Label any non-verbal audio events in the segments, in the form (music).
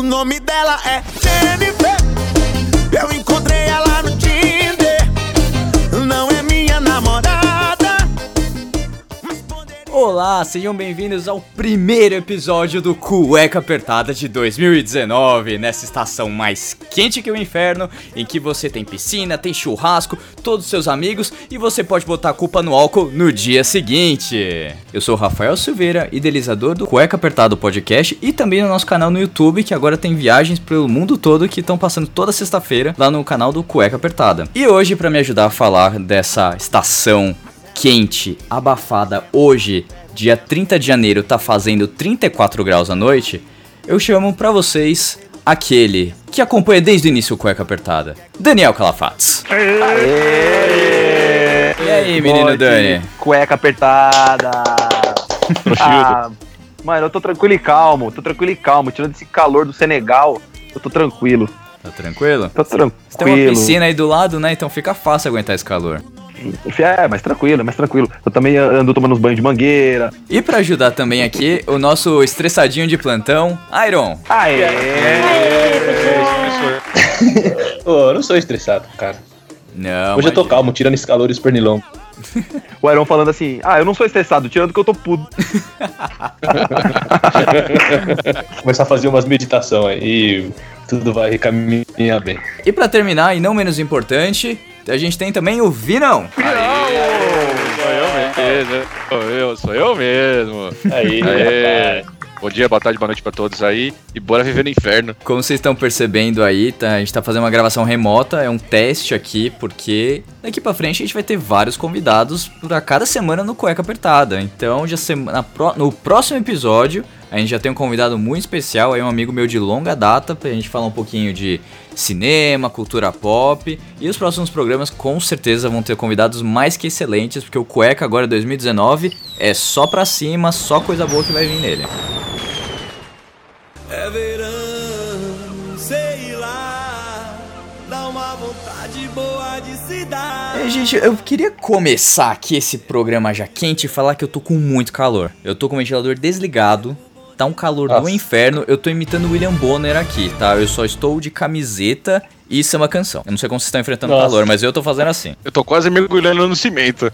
O nome dela é Jennifer. Eu Olá, sejam bem-vindos ao primeiro episódio do Cueca Apertada de 2019, nessa estação mais quente que o inferno, em que você tem piscina, tem churrasco, todos os seus amigos e você pode botar a culpa no álcool no dia seguinte. Eu sou Rafael Silveira, idealizador do Cueca Apertado Podcast e também no nosso canal no YouTube, que agora tem viagens pelo mundo todo que estão passando toda sexta-feira lá no canal do Cueca Apertada. E hoje, para me ajudar a falar dessa estação quente, abafada hoje, dia 30 de janeiro, tá fazendo 34 graus à noite, eu chamo pra vocês aquele que acompanha desde o início o Cueca Apertada, Daniel Calafates. E aí, menino Pode, Dani? Cueca apertada. ah, mano, eu tô tranquilo e calmo. Tô tranquilo e calmo. Tirando esse calor do Senegal, eu tô tranquilo. Tá tranquilo? Tô tranquilo. Você tem uma piscina aí do lado, né? Então fica fácil aguentar esse calor. É, mais tranquilo, mais tranquilo. Eu também ando tomando uns banhos de mangueira. E pra ajudar também aqui, o nosso estressadinho de plantão, Iron. Aê! (laughs) Ô, eu não sou estressado, cara. Não, Hoje eu tô imagina. calmo, tirando esse calor espernilongo. (laughs) O Iron falando assim: Ah, eu não sou estressado, tirando que eu tô puto. (laughs) Começar a fazer umas meditação aí e tudo vai caminhar bem. E pra terminar, e não menos importante, a gente tem também o Vinão. Sou eu mesmo, sou eu, sou eu mesmo. Aí, Aê. Bom dia, boa tarde, boa noite pra todos aí. E bora viver no inferno. Como vocês estão percebendo aí, tá- a gente tá fazendo uma gravação remota, é um teste aqui, porque daqui pra frente a gente vai ter vários convidados pra cada semana no Cueca Apertada. Então, já semana, no próximo episódio, a gente já tem um convidado muito especial, aí um amigo meu de longa data, pra gente falar um pouquinho de cinema, cultura pop. E os próximos programas com certeza vão ter convidados mais que excelentes, porque o Cueca agora 2019 é só pra cima, só coisa boa que vai vir nele. É verão, sei lá. Dá uma vontade boa de se dar. É, gente, eu queria começar aqui esse programa já quente e falar que eu tô com muito calor. Eu tô com o ventilador desligado, tá um calor do Nossa. inferno. Eu tô imitando o William Bonner aqui, tá? Eu só estou de camiseta e samba canção. Eu não sei como vocês estão enfrentando o Nossa. calor, mas eu tô fazendo assim. Eu tô quase mergulhando no cimento.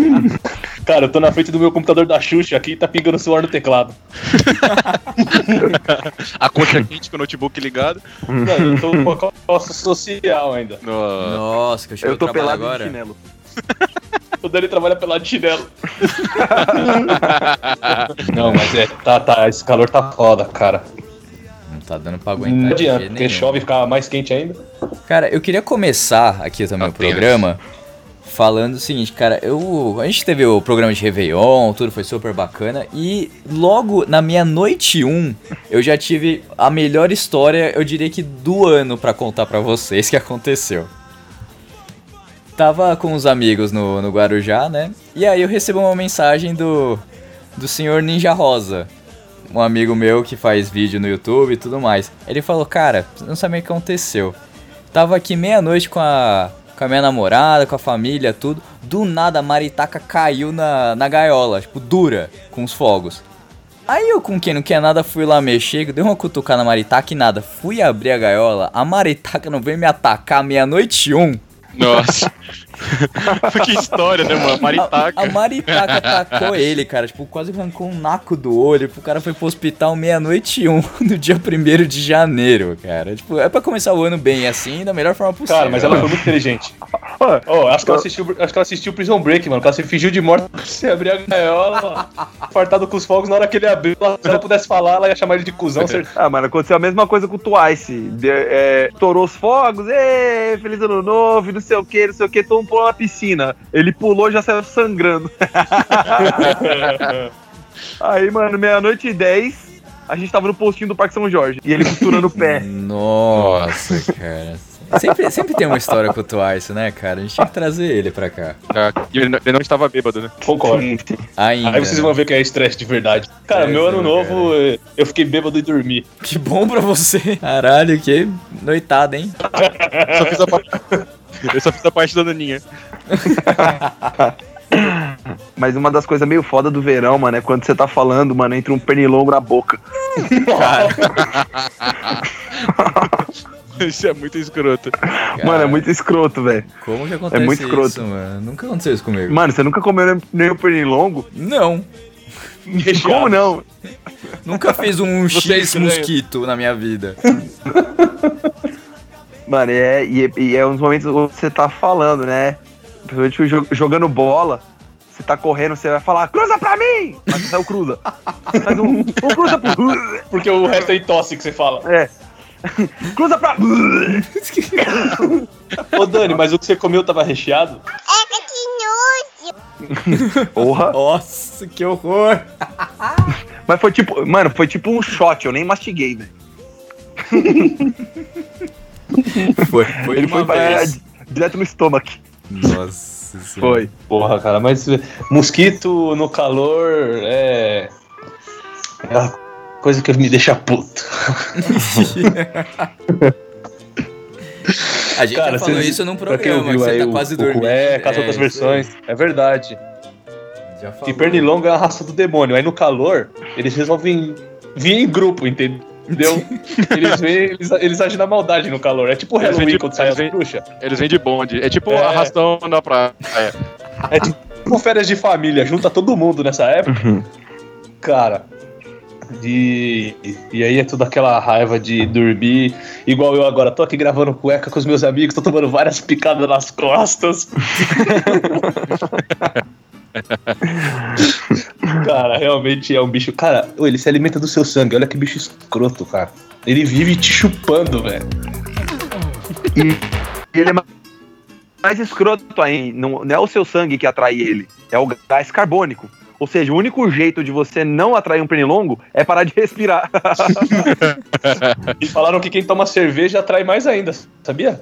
(laughs) Cara, eu tô na frente do meu computador da Xuxa aqui e tá pingando suor no teclado. (laughs) A concha quente com o notebook ligado. Não, eu tô com a calça social ainda. No- Nossa, que eu cheguei Eu tô pelado agora. de chinelo. O Dani trabalha pelado de chinelo. (laughs) Não, mas é, tá, tá, esse calor tá foda, cara. Não tá dando pra Não aguentar. de adianta, porque nenhum. chove e fica mais quente ainda. Cara, eu queria começar aqui também o Apenas. programa falando o seguinte, cara, eu a gente teve o programa de Réveillon, tudo foi super bacana e logo na minha noite 1, eu já tive a melhor história, eu diria que do ano pra contar pra vocês que aconteceu. Tava com os amigos no, no Guarujá, né? E aí eu recebo uma mensagem do do senhor Ninja Rosa, um amigo meu que faz vídeo no YouTube e tudo mais. Ele falou, cara, não sabe o que aconteceu. Tava aqui meia-noite com a, com a minha namorada, com a família, tudo. Do nada a maritaca caiu na, na gaiola, tipo, dura, com os fogos. Aí eu, com quem não quer nada, fui lá mexer, dei uma cutucada na maritaca e nada. Fui abrir a gaiola, a maritaca não veio me atacar meia-noite um. Nossa. (laughs) que história, né, mano? Maritaca. A, a maritaca atacou (laughs) ele, cara. Tipo, quase arrancou um naco do olho. O cara foi pro hospital meia-noite e um (laughs) no dia 1 de janeiro, cara. Tipo, é pra começar o ano bem assim, da melhor forma possível. Cara, mas ela foi muito inteligente. Oh, acho, que ela assistiu, acho que ela assistiu Prison Break, mano. Que ela se fingiu de morta (laughs) pra você abrir a gaiola, fartado com os fogos. Na hora que ele abriu, ela- se ela pudesse falar, ela ia chamar ele de cuzão, certeza. Ah, mano, aconteceu a mesma coisa com o Twice. De, é, estourou os fogos, ê, feliz ano novo, não sei o que, não sei o que, todo mundo pulou na piscina. Ele pulou e já saiu sangrando. (laughs) Aí, mano, meia-noite e dez, a gente tava no postinho do Parque São Jorge. E ele costurando o pé. Nossa, cara. Sempre, sempre tem uma história com o Twice, né, cara? A gente tinha que trazer ele pra cá. Ah, e ele, não- ele não estava bêbado, né? Concordo. Ainda. Aí vocês né? vão ver que é estresse de verdade. Cara, É, meu ano cara. novo, eh, eu fiquei bêbado e dormi. Que bom pra você. Caralho, que noitada, hein? Só fiz a parte. Eu só fiz a parte da Naninha. Mas uma das coisas meio foda do verão, mano, é quando você tá falando, mano, entra um pernilongo na boca. (laughs) (laughs) Isso é muito escroto. Mano, é muito escroto, velho. Como que acontece muito escroto. isso, mano? Nunca aconteceu isso comigo. Mano, você nunca comeu nem- um pernilongo? Não. (laughs) Como não? (laughs) Nunca fiz um Você é X mosquito na minha vida. Mano, é, e, é- e é uns momentos que você tá falando, né? Principalmente jo- jogando bola. Você tá correndo, você vai falar, cruza pra mim! Mas você saiu cruza. Faz um, um cruza pro. Porque o resto é tosse que você fala. É. (laughs) Cruza pra. (laughs) Ô Dani, mas o que você comeu tava recheado? (laughs) Porra. Nossa, que horror. Mas foi tipo, mano, foi tipo um shot, eu nem mastiguei, velho. Foi, foi Ele foi pra, vez. direto no estômago. Nossa senhora. Foi. Porra, cara, mas mosquito no calor é. É coisa que me deixa puto. (laughs) A gente já falou vocês- isso num programa, que ouviu você aí tá o- quase o dormindo. Cueca, as É, outras isso versões. É verdade. Já E falou. pernilongo é a raça do demônio. Aí no calor, eles resolvem vir em grupo, entendeu? (laughs) eles, vêm, eles, eles agem na maldade no calor. É tipo Eles Halloween de- quando sai as eles vêm- bruxas. Eles vêm de bonde. É tipo É. arrastão na praia. É tipo férias de família, junta todo mundo nessa época. Cara. E, e aí é tudo aquela raiva de dormir. Igual eu agora, tô aqui gravando cueca com os meus amigos, tô tomando várias picadas nas costas. (laughs) cara, realmente é um bicho. Cara, ele se alimenta do seu sangue. Olha que bicho escroto, cara. Ele vive te chupando, velho. E ele é ma- mais escroto ainda. Não é o seu sangue que atrai ele, é o gás carbônico. Ou seja, o único jeito de você não atrair um pernilongo é parar de respirar. (laughs) E falaram que quem toma cerveja atrai mais ainda, sabia?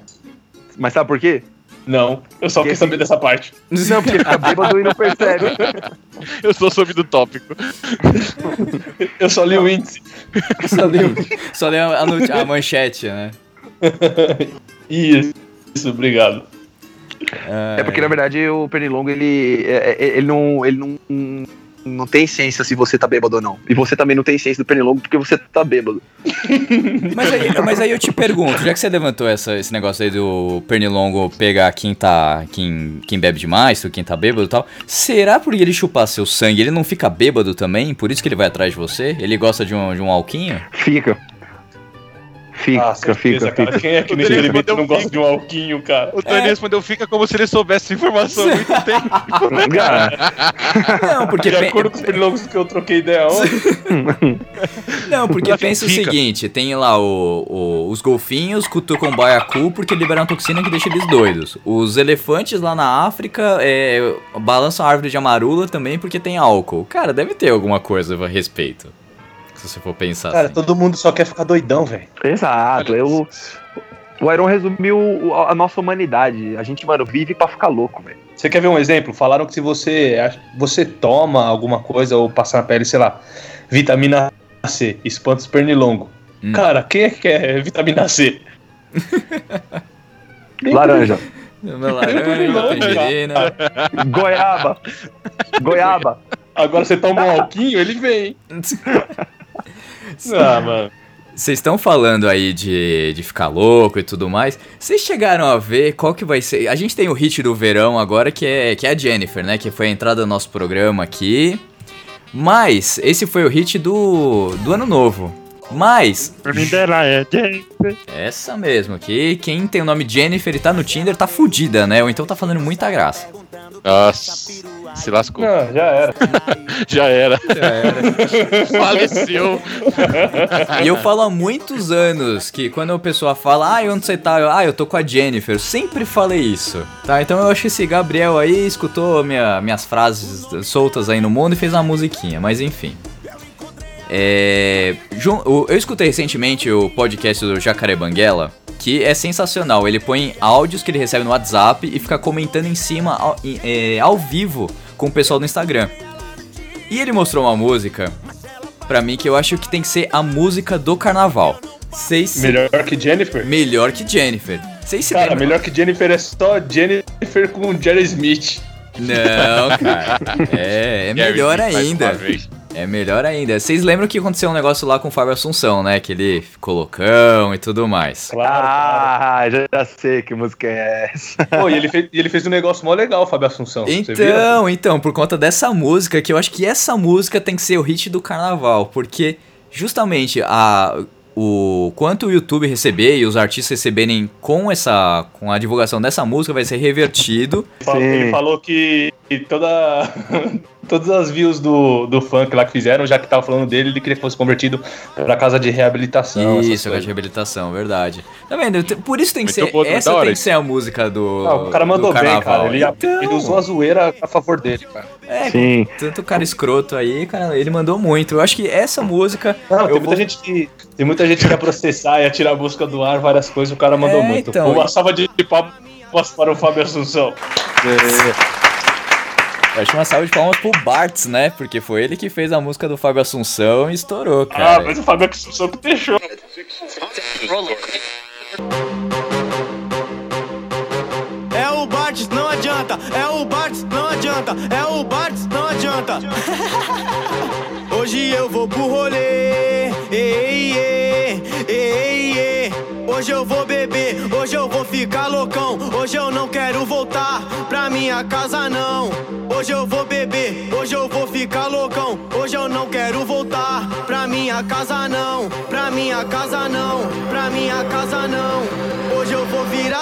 Mas sabe por quê? Não, eu só quis saber dessa parte. Não, porque fica bêbado e não percebe. (laughs) Eu sou sobre do tópico. Eu só li o índice. (laughs) Só deu, só deu a, noti- a manchete, né? Isso, isso, obrigado. É porque, na verdade, o pernilongo, ele, é- é- ele, não, ele não, não tem ciência se você tá bêbado ou não. E você também não tem ciência do pernilongo porque você tá bêbado. (laughs) Mas aí, mas aí eu te pergunto, já que você levantou essa, esse negócio aí do pernilongo pegar quem tá. quem, quem bebe demais, quem tá bêbado e tal, será por ele chupar seu sangue, ele não fica bêbado também? Por isso que ele vai atrás de você? Ele gosta de um, de um alquinho? Fica. Fica, Ah, certeza, fica, cara. fica. Quem é que O nesse elemento não gosta de um alquinho, cara? O Dani respondeu, fica como se ele soubesse essa informação há muito (laughs) tempo. Não, porque. De acordo com os pernilongos que eu troquei ideia ontem, (laughs) Não, porque pensa o seguinte: tem lá o, o- os golfinhos cutucam baiacu porque liberam toxina que deixa eles doidos. Os elefantes lá na África é, balançam a árvore de amarula também porque tem álcool. Cara, deve ter alguma coisa a respeito. Se você for pensar cara, assim. todo mundo só quer ficar doidão, velho. Exato. Eu, o Iron resumiu a nossa humanidade. A gente, mano, vive pra ficar louco, velho. Você quer ver um exemplo? Falaram que se você, você toma alguma coisa ou passa na pele, sei lá, vitamina C, espanta os pernilongos. Hum. Cara, quem é que quer vitamina C? (laughs) Laranja. Laranja, Pernilongo, tangerina. Goiaba. Goiaba. Agora você toma um alquinho, ele vem. (laughs) (laughs) Ah, mano. Vocês estão falando aí de, de ficar louco e tudo mais. Vocês chegaram a ver qual que vai ser. A gente tem o hit do verão agora, que é, que é a Jennifer, né? Que foi a entrada do nosso programa aqui. Mas esse foi o hit do, do ano novo. Mas, é essa mesmo aqui, quem tem o nome Jennifer e tá no Tinder tá fudida, né? Ou então tá fazendo muita graça. Nossa, se lascou. Não, já era. (laughs) Já era. (laughs) Faleceu. E eu falo há muitos anos que quando a pessoa fala, ah, onde você tá? Eu, ah, eu tô com a Jennifer. Eu sempre falei isso, tá? Então eu acho que esse Gabriel aí escutou minha- minhas frases soltas aí no mundo e fez uma musiquinha, mas enfim. É, eu escutei recentemente o podcast do Jacaré Banguela, que é sensacional. Ele põe áudios que ele recebe no WhatsApp e fica comentando em cima ao, é, ao vivo com o pessoal do Instagram. E ele mostrou uma música pra mim que eu acho que tem que ser a música do carnaval. Melhor que Jennifer? melhor que Jennifer. Vocês se Cara, lembram? melhor que Jennifer é só Jennifer com Jerry Smith. Não, cara. É, é melhor ainda. É melhor ainda. Vocês lembram que aconteceu um negócio lá com o Fábio Assunção, né? Que ele ficou loucão e tudo mais. Claro, claro. Ah, já, já sei que música é essa. (laughs) Pô, e ele fez, ele fez um negócio mó legal, Fábio Assunção. Você viu? Então, então, por conta dessa música, que eu acho que essa música tem que ser o hit do carnaval, porque justamente a o quanto o YouTube receber e os artistas receberem com essa com a divulgação dessa música vai ser revertido. Ele falou- Sim. Ele falou que toda, (laughs) todas as views do, do funk lá que fizeram, já que tava falando dele, ele queria que fosse convertido pra casa de reabilitação. Isso, a coisas. reabilitação, verdade. Tá vendo? Por isso tem que Muito ser bom, essa tem que ser a música do Ah, o cara do mandou bem, cara. Ele, Então, ele usou a zoeira a favor dele, cara. É, Sim. tanto cara escroto aí, cara, ele mandou muito. Eu acho que essa música. Não, tem muita vou- gente que. Tem muita gente que ia processar, ia tirar a música do ar, várias coisas, o cara mandou É, muito. então, Uma e- salva de palmas para o Fábio Assunção. Eu acho uma salva de palmas pro Bartz, né? Porque foi ele que fez a música do Fábio Assunção e estourou, Ah, cara. mas o Fábio Assunção que deixou. É o Bartz, não adianta. É o Bartz, não adianta. É o Bartz, não adianta. (laughs) Hoje eu vou pro rolê. Ei, ei, ei, ei. Hoje eu vou beber, hoje eu vou ficar loucão. Hoje eu não quero voltar pra minha casa, não. Hoje eu vou beber, hoje eu vou ficar loucão. Hoje eu não quero voltar pra minha casa, não. Pra minha casa, não. Pra minha casa, não. Hoje eu vou virar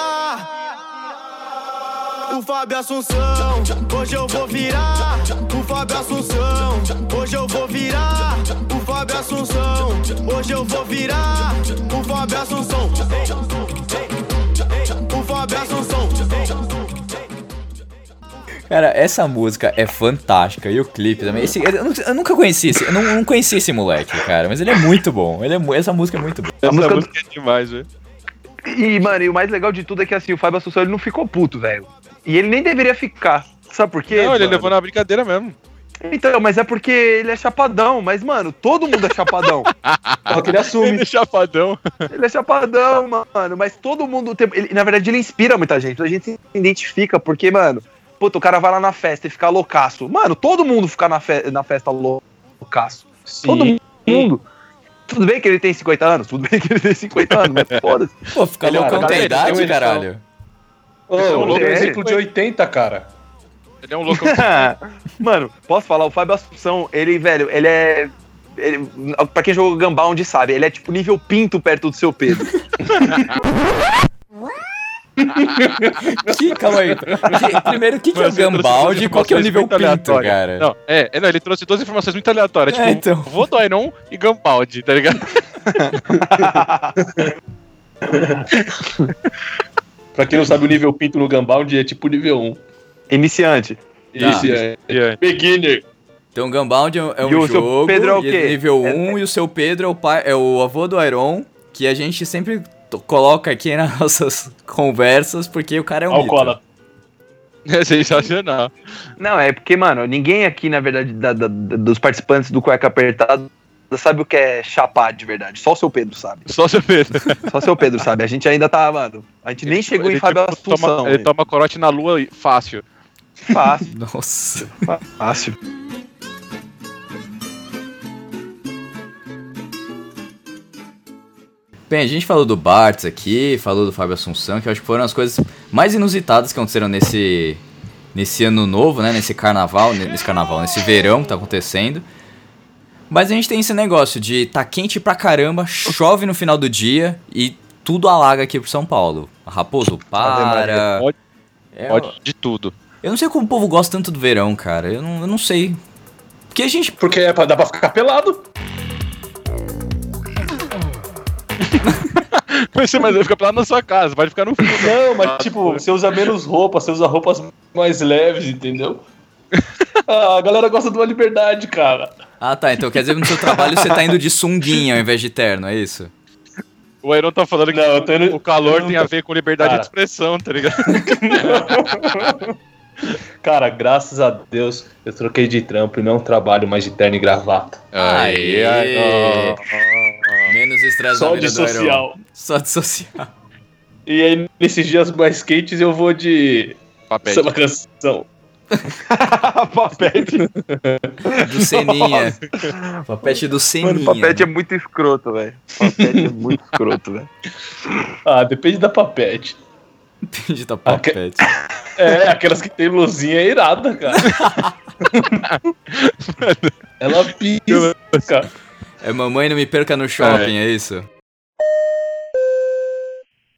o Fábio Assunção. Hoje eu vou virar o Fábio Assunção. Hoje eu vou virar o Fábio Assunção. Hoje eu vou virar o Fábio Assunção. O Fábio Assunção. Cara, essa música é fantástica. E o clipe também. Esse- eu, eu nunca conheci esse. Eu não, não conheci esse moleque, cara. Mas ele é muito bom. Ele é, essa música é muito boa. Essa música música, é demais, velho. E, mano, e o mais legal de tudo é que assim, o Fábio Assunção ele não ficou puto, velho. E ele nem deveria ficar. Sabe por quê? Não, ele mano? levou na brincadeira mesmo. Então, mas é porque ele é chapadão. Mas, mano, todo mundo é chapadão. (laughs) Só que ele assume. Ele é chapadão. ele é chapadão, mano. Mas todo mundo tem. Ele, na verdade, ele inspira muita gente. A gente se identifica, porque, mano, puta, o cara vai lá na festa e fica loucaço. Mano, todo mundo fica na, fe- na festa lou- loucaço. Todo mundo. Tudo bem que ele tem 50 anos, tudo bem que ele tem 50 anos, mas (laughs) foda-se. Pô, ficar Ele é um cara- idade, edição. caralho. Ô, é um louco louco. exemplo de 80, cara. Ele é um louco. (laughs) Mano, posso falar? O Fábio Assunção, ele, velho, ele é. Ele, pra quem jogou Gunbound sabe, ele é tipo nível pinto perto do seu Pedro. (laughs) (laughs) Que, calma aí. Que- primeiro, o que, que é o Você trouxe Gambald duas e qual que é o nível pinto, aleatórias. cara? Não, é, é, não, ele trouxe duas informações muito aleatórias. É, tipo, então. vô do Iron e Gambald, tá ligado? (laughs) Pra quem não sabe, o nível pinto no Gunbound é tipo nível 1. Iniciante. É. É. Beginner. Então, Gunbound é um- é um E o seu jogo, Pedro é o quê? nível 1, e o seu Pedro é o, pai, é o avô do Iron, que a gente sempre coloca aqui (laughs) nas nossas conversas, porque o cara é um mito. Alcoólatra. É sensacional. Não, é porque, mano, ninguém aqui, na verdade, da- da- dos participantes do Cueca Apertado sabe o que é chapar de verdade. Só o seu Pedro sabe. Só seu Pedro. Só o seu Pedro sabe. A gente ainda tá, mano. A gente nem chegou Ele, em Fábio tipo, Assunção. Toma, ele ainda. toma corote na lua e- fácil. Fácil, (laughs) Nossa. fácil. Bem, a gente falou do Bartz aqui, falou do Fábio Assunção, que eu acho que foram as coisas mais inusitadas que aconteceram nesse, nesse ano novo, né? Nesse carnaval, ne- nesse carnaval, nesse verão que tá acontecendo. Mas a gente tem esse negócio de tá quente pra caramba, chove no final do dia e tudo alaga aqui pro São Paulo. Raposo para. Pode, É, pode de tudo. Eu não sei como o povo gosta tanto do verão, cara. Eu não, eu não sei. Porque a gente. Porque é pra, dá pra ficar pelado. (laughs) Mas você mas ele fica pelado na sua casa, pode ficar no frio. Não, mas tipo, você usa menos roupa, você usa roupas mais leves, entendeu? (laughs) Ah, a galera gosta de uma liberdade, cara. Ah, tá. Então quer dizer que no seu trabalho você tá indo de sunguinha ao invés de terno, é isso? O Iron tá falando que Não, indo- o calor tem a ver com liberdade Cara. de expressão, tá ligado? (laughs) (laughs) Cara, graças a Deus eu troquei de trampo e não trabalho mais de terno e gravata. Aê. ó, ó, Menos estresse Só de social. Só de social. E aí, nesses dias mais quentes, eu vou de papete. samba canção. (laughs) papete. Do Seninha. Papete do Seninha. Mano, papete é muito escroto, velho. Papete é muito escroto, velho. Ah, depende da papete. Depende da papete. É, aquelas que tem luzinha irada, cara. (laughs) Ela pisca. É mamãe não me perca no shopping, é isso?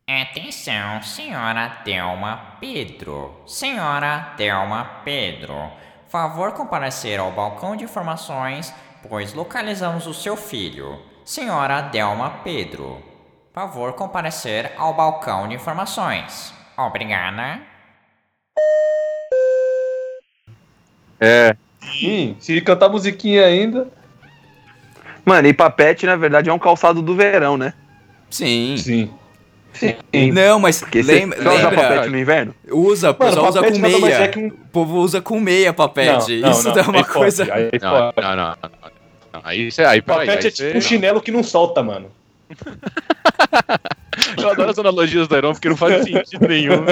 Atenção, senhora Thelma Pedro. Senhora Thelma Pedro, favor comparecer ao balcão de informações, pois localizamos o seu filho. Senhora Thelma Pedro, favor comparecer ao balcão de informações. Obrigada. É, Sim, se cantar musiquinha ainda. Mano, e papete, na verdade, é um calçado do verão, né? Sim. Sim. Não, mas Porque lembra, você usa papete no inverno? usa, o pessoal usa papete com meia. é que um- O povo usa com meia papete. Não, não, Isso não, é uma aí coisa. pode, aí não, pode. não, não, não, não. Aí você. Aí, Papete aí é tipo um chinelo que não solta, mano. (laughs) Eu adoro as analogias do Iron porque não faz sentido nenhum.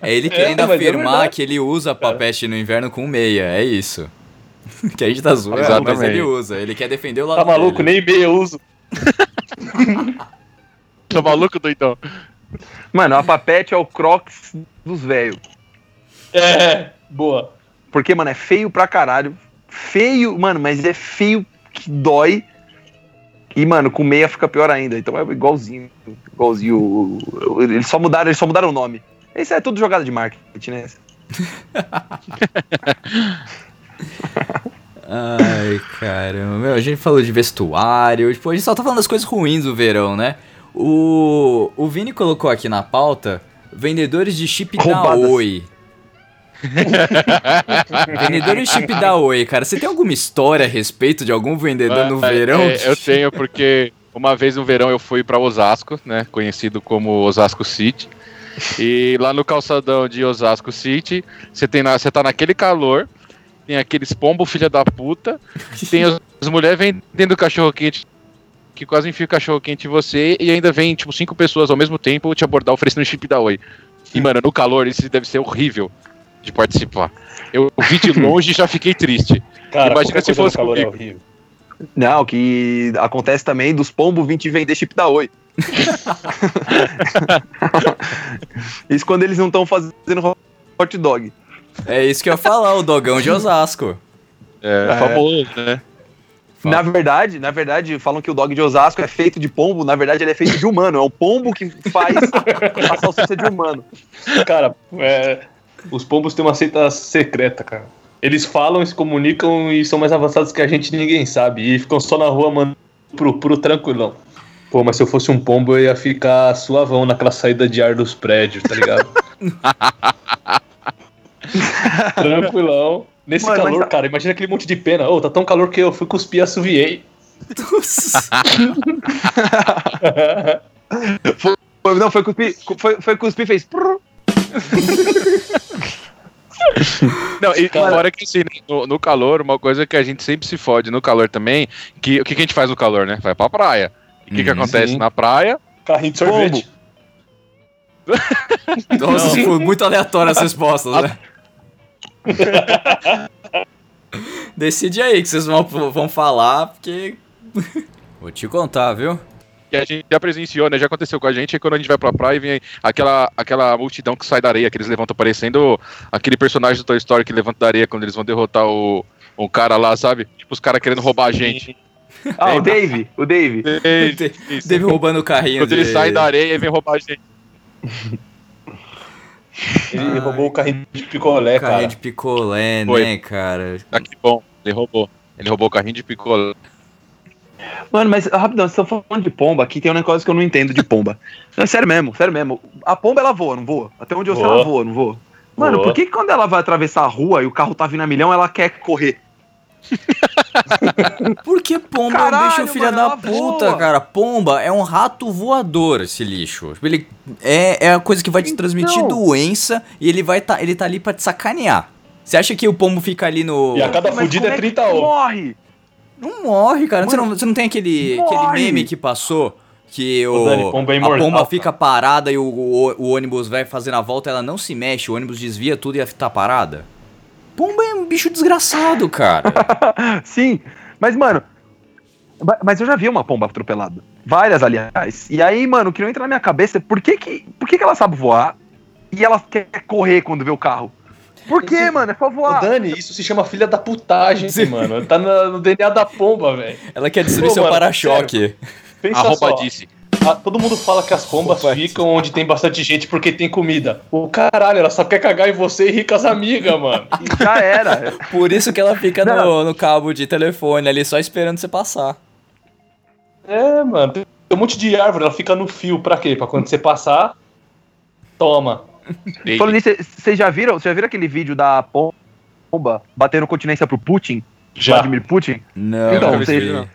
É ele querendo mas é afirmar verdade. que ele usa papete no inverno com meia, é isso. (laughs) que a gente tá zoando, mas Exatamente. ele usa. Ele quer defender o lado Tá maluco? dele. Nem meia eu uso. (laughs) Tá maluco, doidão? Mano, a papete é o crocs dos velhos. É, boa. Porque, mano, é feio pra caralho. Feio, mano, mas é feio que dói. E, mano, com meia fica pior ainda. Então é igualzinho. Igualzinho. Eles só mudaram, eles só mudaram o nome. Isso é tudo jogada de marketing, né? (laughs) Ai, caramba. Meu, a gente falou de vestuário. Tipo, a gente só tá falando das coisas ruins do verão, né? O, o Vini colocou aqui na pauta vendedores de chip da Roubadas. Oi. (laughs) vendedores de chip da Oi, cara. Você tem alguma história a respeito de algum vendedor no É, verão? é, eu tenho, porque uma vez no verão eu fui pra Osasco, né? Conhecido como Osasco City. E lá no calçadão de Osasco City, você tem na, você tá naquele calor, tem aqueles pombo filha da puta, tem as, as mulheres vendendo cachorro quente que quase enfia o cachorro quente em você e ainda vem tipo cinco pessoas ao mesmo tempo te abordar oferecendo chip da Oi. E mano, no calor isso deve ser horrível de participar. Eu vi de longe e já fiquei triste. (laughs) Cara, Imagina se fosse calor é comigo. horrível. Não, que acontece também dos pombos vir te vender chip da Oi. (laughs) Isso quando eles não estão fazendo hot dog. É isso que eu ia falar, o dogão de Osasco. É, É. famoso, né? Na verdade, na verdade, falam que o dog de Osasco é feito de pombo, na verdade ele é feito de humano, é o pombo que faz (laughs) a salsicha de humano. Cara, é, os pombos têm uma seita secreta, cara. Eles falam, se comunicam e são mais avançados que a gente ninguém sabe. E ficam só na rua, mano, pro, pro tranquilão. Pô, mas se eu fosse um pombo, eu ia ficar suavão naquela saída de ar dos prédios, tá ligado? (laughs) tranquilão. Nesse Mano, calor, mas- cara, imagina aquele monte de pena. Ô, tá tão calor que eu fui cuspir e assoviei. (laughs) Foi- Não, foi cuspir, foi, foi cuspir e fez. (laughs) Não, e Cara- fora que assim, no, no calor, uma coisa que a gente sempre se fode no calor também, que o que, que a gente faz no calor, né? Vai pra praia. E o que, que Uhum, acontece sim. na praia? Carrinho de sorvete. (laughs) Nossa, foi muito aleatório as respostas, né? (laughs) Decide aí que vocês vão, vão falar, porque. Vou te contar, viu? Que a gente já presenciou, né? Já aconteceu com a gente, é quando a gente vai pra praia e vem aquela, aquela multidão que sai da areia, que eles levantam parecendo aquele personagem do Toy Story que levanta da areia quando eles vão derrotar o, o cara lá, sabe? Tipo, os caras querendo roubar a gente. Ah, o Dave, o Dave. (laughs) Isso. Teve roubando o carrinho Quando eles de- saem da areia e vem roubar a gente. Ele roubou o carrinho de picolé, carrinho cara. de picolé, Foi. né, cara? Ah, que bom. Ele roubou. Ele roubou o carrinho de picolé. Mano, mas rapidão, vocês estão falando de pomba, aqui tem um negócio que eu não entendo de pomba. (laughs) Não, sério mesmo, sério mesmo. A pomba ela voa, não voa? Até onde eu sei ela voa, não voa? Mano, Voa. por que que quando ela vai atravessar a rua e o carro tá vindo a milhão, ela quer correr? (laughs) Porque pomba é um Caralho, bicho filha da puta, voa. cara. Pomba é um rato voador, esse lixo. Ele é, é a coisa que vai te transmitir Então. doença e ele vai tá, ele tá ali pra te sacanear. Você acha que o pombo fica ali no. E a cada fudida como é 30 que ovos. Morre! Não morre, cara. Você, Mano, não, você não tem aquele, morre. aquele meme que passou? Que o, Ô, Dani, pomba é a pomba fica parada e o, o, o ônibus vai fazendo a volta, ela não se mexe, o ônibus desvia tudo e tá parada. Pomba é um bicho desgraçado, cara. (laughs) Sim, mas, mano. ma- Mas eu já vi uma pomba atropelada. Várias, aliás. E aí, mano, o que não entra na minha cabeça é por que, que, por que, que ela sabe voar e ela quer correr quando vê o carro? Por quê, mano? É só Ô, voar. Dani, isso se chama filha da putagem, mano. Tá na- no DNA da pomba, velho. Ela quer destruir Pô, seu para-choque. Pensa Arroba só. disse. Ah, todo mundo fala que as pombas Opa. ficam onde tem bastante gente porque tem comida. O caralho, ela só quer cagar em você e rir com as amigas, mano. E (laughs) já era. Por isso que ela fica no, no cabo de telefone ali, só esperando você passar. É, mano. Tem um monte de árvore, ela fica no fio pra quê? Pra quando você passar, toma. Falando nisso, vocês já viram? Vocês já viram aquele vídeo da pomba batendo continência pro Putin? Já. Vladimir Putin? Não, Então, não.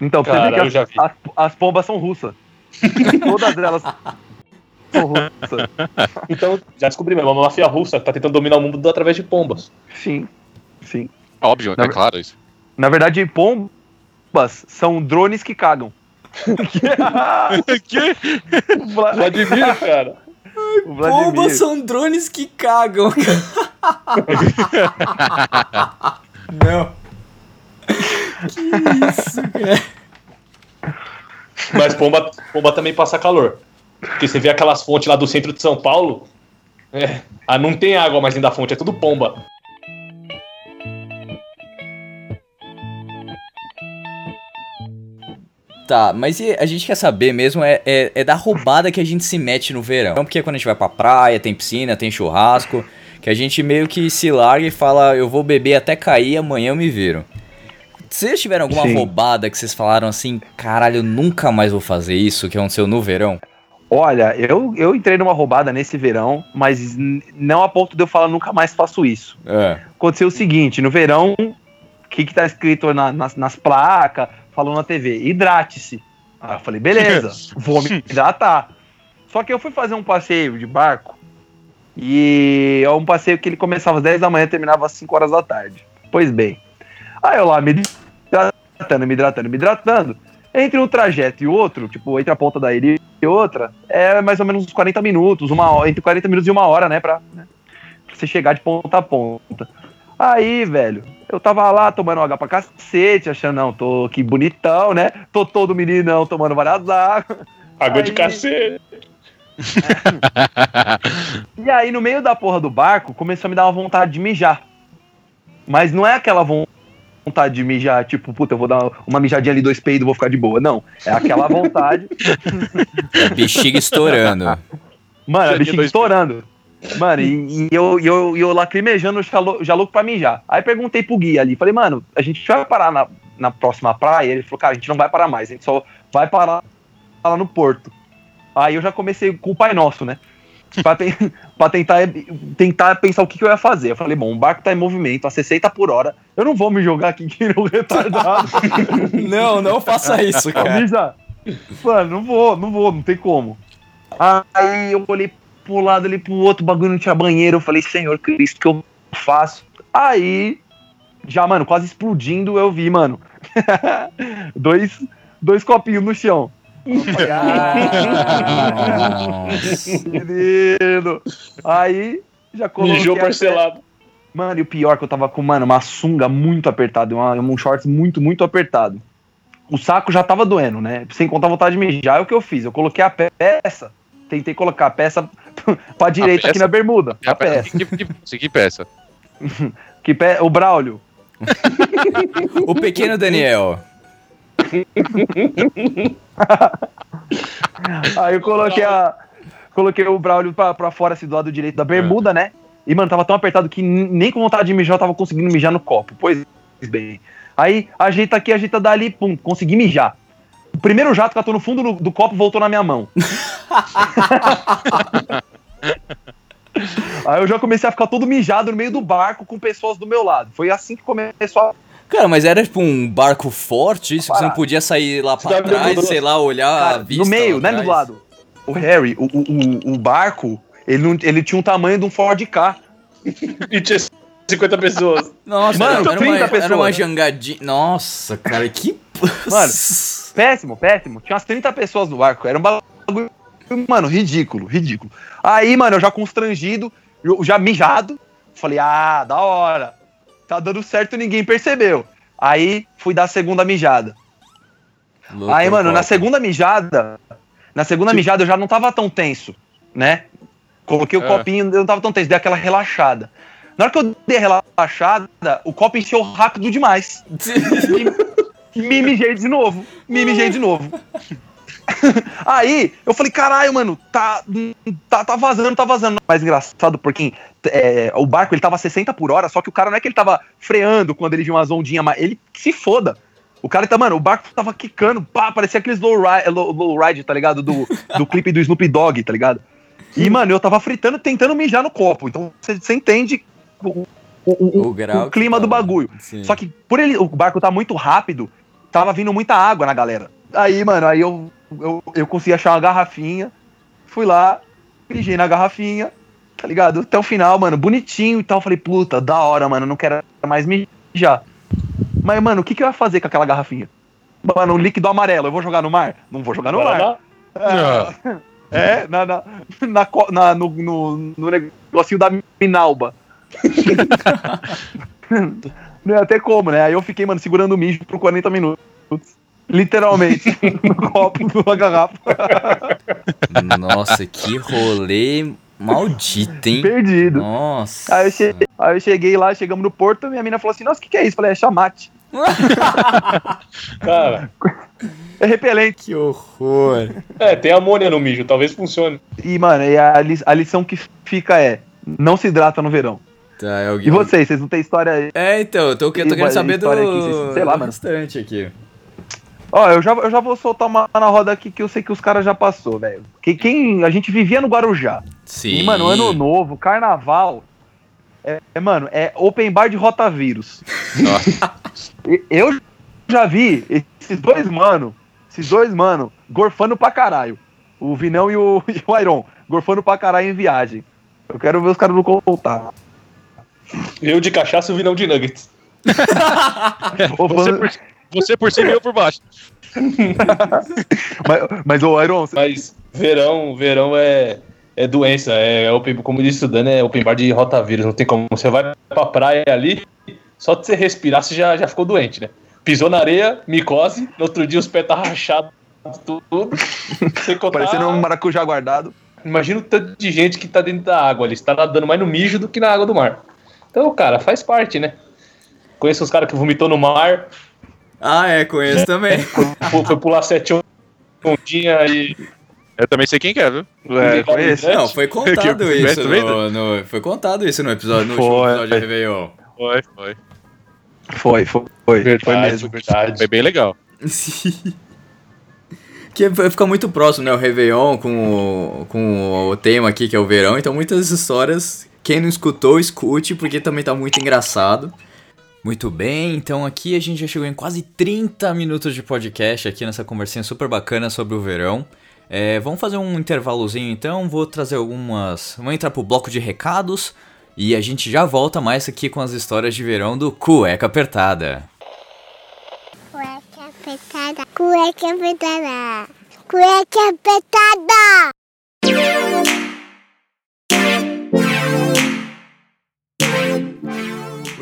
Então, pra você Cara, ver que eu as, já vi. as, as pombas são russas. (laughs) Todas elas são russas. Então, já descobri mesmo, é uma máfia russa que tá tentando dominar o mundo através de pombas. Sim, sim. Óbvio, Na é claro isso. Na verdade, pombas são drones que cagam. (laughs) (laughs) que? Vladimir, cara. O Vladimir. Pombas são drones que cagam. (laughs) não. Que isso, cara. Mas pomba, pomba também passa calor. Porque você vê aquelas fontes lá do centro de São Paulo. É, ah, não tem água mais dentro da fonte, é tudo pomba. Tá, mas a gente quer saber mesmo é, é, é da roubada que a gente se mete no verão. Não porque quando a gente vai pra praia, tem piscina, tem churrasco, que a gente meio que se larga e fala, eu vou beber até cair, amanhã eu me viro. Vocês tiveram alguma Sim. roubada que vocês falaram assim, caralho, eu nunca mais vou fazer isso, que aconteceu no verão? Olha, eu, eu entrei numa roubada nesse verão, mas não a ponto de eu falar nunca mais faço isso. É. Aconteceu o seguinte, no verão, o que que tá escrito na- nas, nas placas, falou na TV? Hidrate-se. Aí eu falei, beleza, (laughs) vou me hidratar. Só que eu fui fazer um passeio de barco, e é um passeio que ele começava às 10 da manhã e terminava às 5 horas da tarde. Pois bem, aí eu lá me hidratando, me hidratando, me hidratando, entre um trajeto e outro, tipo, entre a ponta da ilha e outra, é mais ou menos uns 40 minutos, uma hora, entre 40 minutos e uma hora, né, pra, né, pra você chegar de ponta a ponta. Aí, velho, eu tava lá tomando água pra cacete, achando, não, tô aqui bonitão, né? Tô todo meninão tomando várias águas. Água de Aí- cacete. (laughs) E aí, no meio da porra do barco, começou a me dar uma vontade de mijar. Mas não é aquela von- vontade de mijar, tipo, puta, eu vou dar uma mijadinha ali, dois peidos, vou ficar de boa. Não. É aquela vontade. (laughs) É bexiga estourando. Mano, a Já tinha bexiga estourando. Mano, e, e eu, e eu, e eu lacrimejando já, já louco pra mijar. Aí perguntei pro guia ali, falei, mano, a gente vai parar na, na próxima praia? Ele falou, cara, a gente não vai parar mais, a gente só vai parar lá no porto. Aí eu já comecei com o Pai Nosso, né? (laughs) Pra, ten- pra tentar, tentar pensar o que, que eu ia fazer. Eu falei, bom, o barco tá em movimento a 60 por hora, eu não vou me jogar aqui que um retardado. (laughs) não, não faça isso, cara. Mano, não vou, não vou, não tem como. Aí eu olhei pro lado ali pro outro, bagulho não tinha banheiro. Eu falei, Senhor Cristo, o que eu faço? Aí, já, mano, quase explodindo, eu vi, mano. (laughs) dois, dois copinhos no chão. Falei, "Ah. Aí, já coloquei. Mijou parcelado. Mano, e o pior é que eu tava com, mano, uma sunga muito apertada, uma, um shorts muito, muito apertado. O saco já tava doendo, né? Sem contar a vontade de mijar. Aí o que eu fiz? Eu coloquei a peça, tentei colocar a peça (laughs) pra direita aqui peça? na bermuda. É A peça. Que, que, que, que peça? (laughs) Que pe... O Braulio. (laughs) O pequeno Daniel. Aí eu coloquei a. Coloquei o Braulio pra, pra fora, assim, do lado direito da bermuda, né? E, mano, tava tão apertado que nem com vontade de mijar eu tava conseguindo mijar no copo. Pois bem. Aí, ajeita aqui, ajeita dali, pum, consegui mijar. O primeiro jato catou no fundo do, do copo voltou na minha mão. (laughs) Aí eu já comecei a ficar todo mijado no meio do barco com pessoas do meu lado. Foi assim que começou a Cara, mas era tipo um barco forte, isso que você não podia sair lá pra trás, sei lá, olhar a Cara, vista. no meio, né, do lado. O Harry, o, o, o, barco, ele, não, ele tinha um tamanho de um Ford K. (laughs) E tinha 50 pessoas. Nossa, Mano, era, era 30 uma, era pessoas. uma jangadinha. Nossa, cara, que. Mano, (laughs) Péssimo, péssimo. Tinha umas 30 pessoas no barco. Era um bagulho, mano, ridículo, ridículo. Aí, mano, eu já constrangido, eu já mijado. Falei, ah, da hora. Tá dando certo, ninguém percebeu. Aí fui dar a segunda mijada. Louco, Aí, mano, na segunda mijada, na segunda mijada eu já não tava tão tenso, né? Coloquei o É. copinho, eu não tava tão tenso, dei aquela relaxada. Na hora que eu dei a relaxada, o copo encheu rápido demais. (laughs) Me mijei de novo. Me mijei de novo. (laughs) Aí, eu falei, caralho, mano, tá, tá, tá vazando, tá vazando. Mais engraçado, porque é, o barco ele tava 60 por hora, só que o cara não é que ele tava freando quando ele viu umas ondinhas, mas ele se foda. O cara tá, mano, o barco tava quicando, pá, parecia aqueles low ride, low, low ride tá ligado? Do, (laughs) do clipe do Snoop Dogg, tá ligado? E, mano, eu tava fritando, tentando mijar no copo. Então, você entende o, o, o- O clima que do tava. bagulho. Sim. Só que por ele, o barco tá muito rápido, tava vindo muita água na galera. Aí, mano, aí eu, eu, eu consegui achar uma garrafinha, fui lá, mijei na garrafinha, tá ligado? Até o final, mano, bonitinho e tal. Falei, puta, da hora, mano, não quero mais mijar. Mas, mano, o que, que eu ia fazer com aquela garrafinha? Mano, um líquido amarelo, eu vou jogar no mar? Não vou jogar no mar. Guaraná? É, na, na, na, na- no, no, no negocinho da Minalba. (laughs) Não ia ter como, né? Aí eu fiquei, mano, segurando o mijo por 40 minutos. Literalmente. (laughs) no copo, numa garrafa. Nossa, que rolê maldito, hein? Perdido. Nossa. Aí eu, cheguei, aí eu cheguei lá, chegamos no porto, minha mina falou assim, nossa, o que, que é isso? Eu falei, é chamate. (laughs) Cara, É repelente. Que horror. é, tem amônia no mijo, talvez funcione. E, mano, e a, li- a lição que fica é, não se hidrata no verão. Tá, é alguém... E vocês, vocês não têm história... É, então, eu tô, eu tô querendo uma saber do. história aqui, sei- lá, do mano. restante aqui. Ó, eu já, eu já vou soltar uma na roda aqui que eu sei que os caras já passou, velho. Que quem a gente vivia no Guarujá. Sim. E, mano, ano novo, carnaval. É, é, mano, é open bar de rotavírus. Nossa. (laughs) Eu já vi esses dois mano, esses dois mano, gorfando pra caralho. O Vinão e o, (laughs) e o Iron, gorfando pra caralho em viagem. Eu quero ver os caras não contar. Eu de cachaça e o vinão de nuggets. Você por, você por cima e eu por baixo. mas, mas, ô, Iron, cê- Mas verão, verão é, é doença. É, open, como disse o Dani, é open bar de rotavírus. Não tem como. Você vai pra praia ali, só de você respirar, você já, já ficou doente, né? Pisou na areia, micose, no outro dia os pés tá rachados, tudo. Sem contar- parecendo um maracujá guardado. Imagina o tanto de gente que tá dentro da água ali. Você tá nadando mais no mijo do que na água do mar. Então, cara, faz parte, né? Conheço os caras que vomitou no mar, Ah, é, conheço também. (laughs) foi, foi pular sete ondinhas e. Eu também sei quem que é, viu? É, conheço. Não, foi contado isso no, no- Foi contado isso no episódio, no último Foi. episódio de Réveillon. Foi, foi. Foi, foi, foi, foi mesmo. verdade. Foi bem legal. (laughs) Que vai ficar muito próximo, né? O Réveillon com o, com o tema aqui, que é o verão. Então, muitas histórias. Quem não escutou, escute, porque também tá muito engraçado. Muito bem, então aqui a gente já chegou em quase 30 minutos de podcast aqui nessa conversinha super bacana sobre o verão. É, vamos fazer um intervalozinho então, vou trazer algumas. Vamos entrar pro bloco de recados e a gente já volta mais aqui com as histórias de verão do Cueca Apertada. Cueca apertada, cueca apertada, cueca apertada.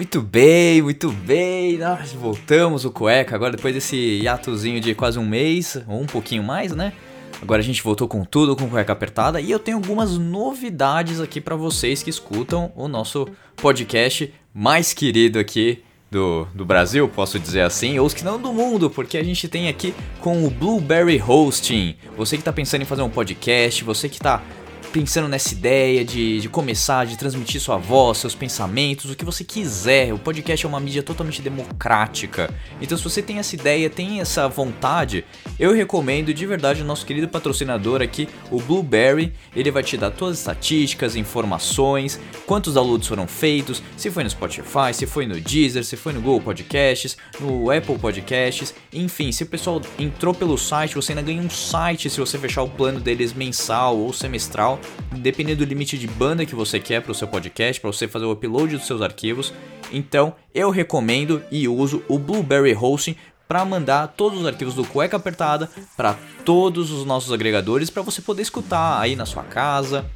Muito bem, muito bem. Nós voltamos o cueca agora depois desse hiatozinho de quase um mês, ou um pouquinho mais, né? Agora a gente voltou com tudo, com cueca apertada, e eu tenho algumas novidades aqui pra vocês que escutam o nosso podcast mais querido aqui do, do Brasil, posso dizer assim, ou os que não do mundo, porque a gente tem aqui com o Blueberry Hosting. Você que tá pensando em fazer um podcast, você que tá pensando nessa ideia de, de começar, de transmitir sua voz, seus pensamentos, o que você quiser. O podcast é uma mídia totalmente democrática. Então, se você tem essa ideia, tem essa vontade, eu recomendo de verdade o nosso querido patrocinador aqui, o Blueberry. Ele vai te dar todas as estatísticas, informações, quantos downloads foram feitos, se foi no Spotify, se foi no Deezer, se foi no Google Podcasts, no Apple Podcasts, enfim, se o pessoal entrou pelo site, você ainda ganha um site se você fechar o plano deles mensal ou semestral dependendo do limite de banda que você quer para o seu podcast, para você fazer o upload dos seus arquivos. Então, eu recomendo e uso o Blueberry Hosting para mandar todos os arquivos do Cueca Apertada para todos os nossos agregadores para você poder escutar aí na sua casa.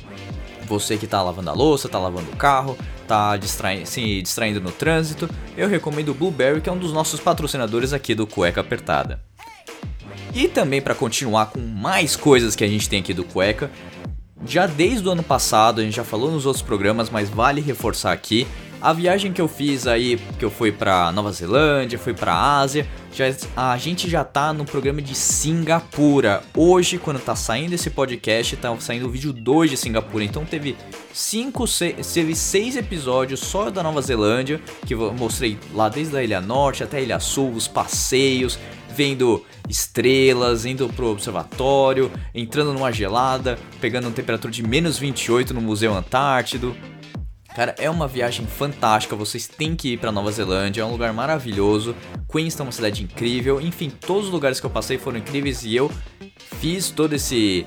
Você que está lavando a louça, está lavando o carro, está se distraindo no trânsito, eu recomendo o Blueberry, que é um dos nossos patrocinadores aqui do Cueca Apertada. E também para continuar com mais coisas que a gente tem aqui do Cueca, já desde o ano passado, a gente já falou nos outros programas, mas vale reforçar aqui. A viagem que eu fiz aí, que eu fui pra Nova Zelândia, fui pra Ásia, já, a gente já tá no programa de Singapura. Hoje, quando tá saindo esse podcast, tá saindo o vídeo 2 de Singapura. Então teve cinco, teve seis episódios só da Nova Zelândia, que eu mostrei lá desde a Ilha Norte até a Ilha Sul, os passeios, vendo estrelas, indo pro observatório, entrando numa gelada, pegando uma temperatura de menos 28 no Museu Antártido. Cara, é uma viagem fantástica, vocês têm que ir para Nova Zelândia, é um lugar maravilhoso. Queenstown é uma cidade incrível, enfim, todos os lugares que eu passei foram incríveis e eu fiz todo esse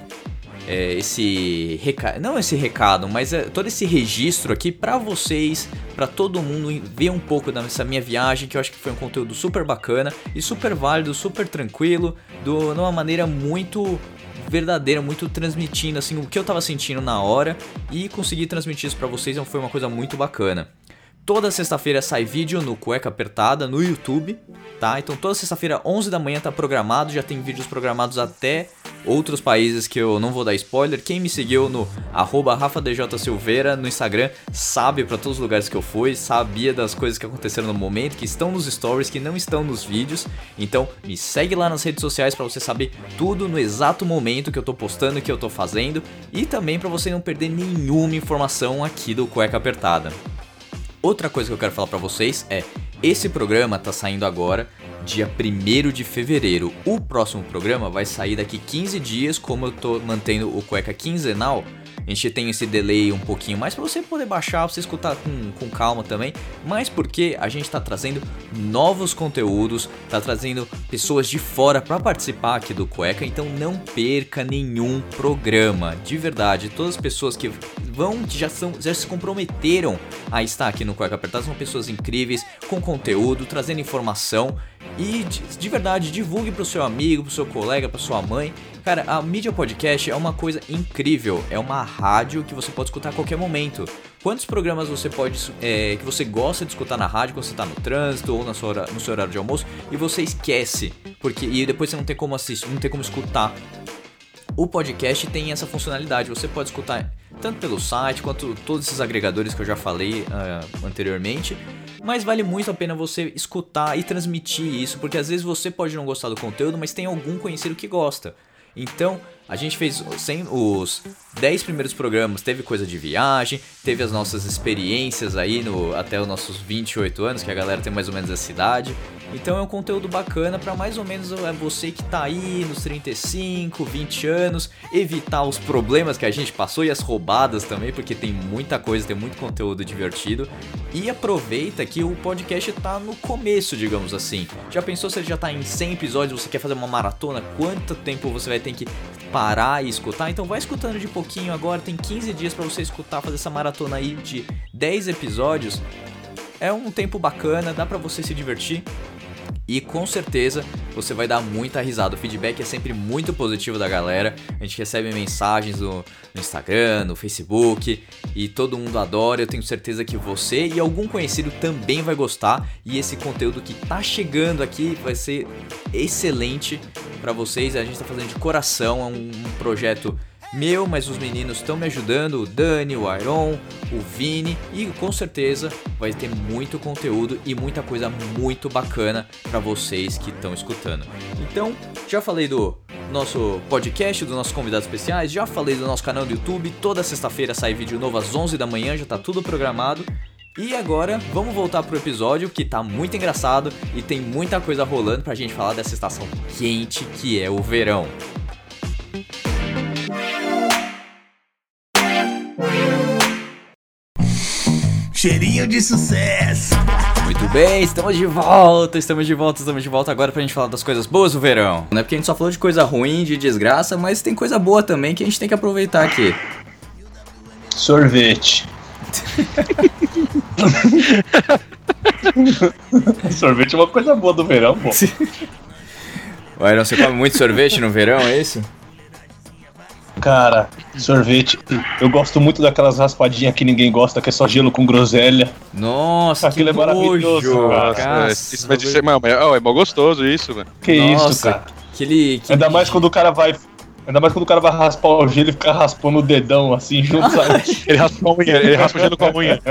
é, esse recado, não esse recado, mas é, todo esse registro aqui para vocês, para todo mundo ver um pouco dessa minha viagem, que eu acho que foi um conteúdo super bacana e super válido, super tranquilo, do, de uma maneira muito verdadeira, muito transmitindo assim o que eu tava sentindo na hora e conseguir transmitir isso para vocês então foi uma coisa muito bacana. Toda sexta-feira sai vídeo no Cueca Apertada no YouTube, tá? Então toda sexta-feira 11 da manhã tá programado, já tem vídeos programados até outros países que eu não vou dar spoiler. Quem me seguiu no RafaDJSilveira no Instagram sabe para todos os lugares que eu fui, sabia das coisas que aconteceram no momento, que estão nos stories, que não estão nos vídeos. Então me segue lá nas redes sociais para você saber tudo no exato momento que eu tô postando, que eu tô fazendo e também para você não perder nenhuma informação aqui do Cueca Apertada. Outra coisa que eu quero falar para vocês é: esse programa tá saindo agora, dia 1 de fevereiro. O próximo programa vai sair daqui 15 dias, como eu tô mantendo o cueca quinzenal. A gente tem esse delay um pouquinho mais para você poder baixar, você escutar com, com calma também, mas porque a gente está trazendo novos conteúdos, tá trazendo pessoas de fora para participar aqui do Cueca, então não perca nenhum programa, de verdade. Todas as pessoas que vão, que já, são, já se comprometeram a estar aqui no Cueca Apertada são pessoas incríveis, com conteúdo, trazendo informação e de, de verdade, divulgue pro seu amigo, pro seu colega, pra sua mãe. Cara, a mídia podcast é uma coisa incrível. É uma rádio que você pode escutar a qualquer momento. Quantos programas você pode é, que você gosta de escutar na rádio quando você está no trânsito ou na sua, no seu horário de almoço e você esquece porque e depois você não tem como assistir, não tem como escutar. O podcast tem essa funcionalidade. Você pode escutar tanto pelo site quanto todos esses agregadores que eu já falei uh, anteriormente. Mas vale muito a pena você escutar e transmitir isso, porque às vezes você pode não gostar do conteúdo, mas tem algum conhecido que gosta. Então, a gente fez sem os 10 primeiros programas, teve coisa de viagem, teve as nossas experiências aí no até os nossos 28 anos, que a galera tem mais ou menos essa idade. Então é um conteúdo bacana para mais ou menos é você que tá aí nos 35, 20 anos, evitar os problemas que a gente passou e as roubadas também, porque tem muita coisa, tem muito conteúdo divertido. E aproveita que o podcast tá no começo, digamos assim. Já pensou se ele já tá em 100 episódios, você quer fazer uma maratona? Quanto tempo você vai ter que parar e escutar? Então vai escutando de pouquinho agora, tem 15 dias para você escutar, fazer essa maratona aí de 10 episódios. É um tempo bacana, dá para você se divertir e com certeza você vai dar muita risada. O feedback é sempre muito positivo da galera. A gente recebe mensagens no, Instagram, no Facebook e todo mundo adora. Eu tenho certeza que você e algum conhecido também vai gostar. E esse conteúdo que tá chegando aqui vai ser excelente para vocês. A gente tá fazendo de coração, é um, um projeto meu, mas os meninos estão me ajudando, o Dani, o Iron, o Vini e com certeza vai ter muito conteúdo e muita coisa muito bacana para vocês que estão escutando. Então, já falei do nosso podcast, dos nossos convidados especiais, já falei do nosso canal do YouTube. Toda sexta-feira sai vídeo novo às 11 da manhã, já tá tudo programado. E agora, vamos voltar pro episódio que tá muito engraçado e tem muita coisa rolando pra gente falar dessa estação quente que é o verão. Cheirinho de sucesso. Muito bem, estamos de volta, estamos de volta, estamos de volta agora pra gente falar das coisas boas do verão. Não é porque a gente só falou de coisa ruim, de desgraça, mas tem coisa boa também que a gente tem que aproveitar aqui. Sorvete. (laughs) Sorvete é uma coisa boa do verão, pô. O Iron, você come muito sorvete no verão, é isso? Cara, sorvete. Eu gosto muito daquelas raspadinhas que ninguém gosta, que é só gelo com groselha. Nossa, Aquilo que é maravilhoso, nojo, cara. cara. É, isso vai dizer, mano, ó, é mó gostoso isso, mano. Que Nossa, isso, cara. Aquele, que- Ainda mais quando o cara vai. Ainda mais quando o cara vai raspar o gelo e ficar raspando o dedão assim (laughs) junto, sabe? Ele raspa a unha, ele raspa o gelo com a unha.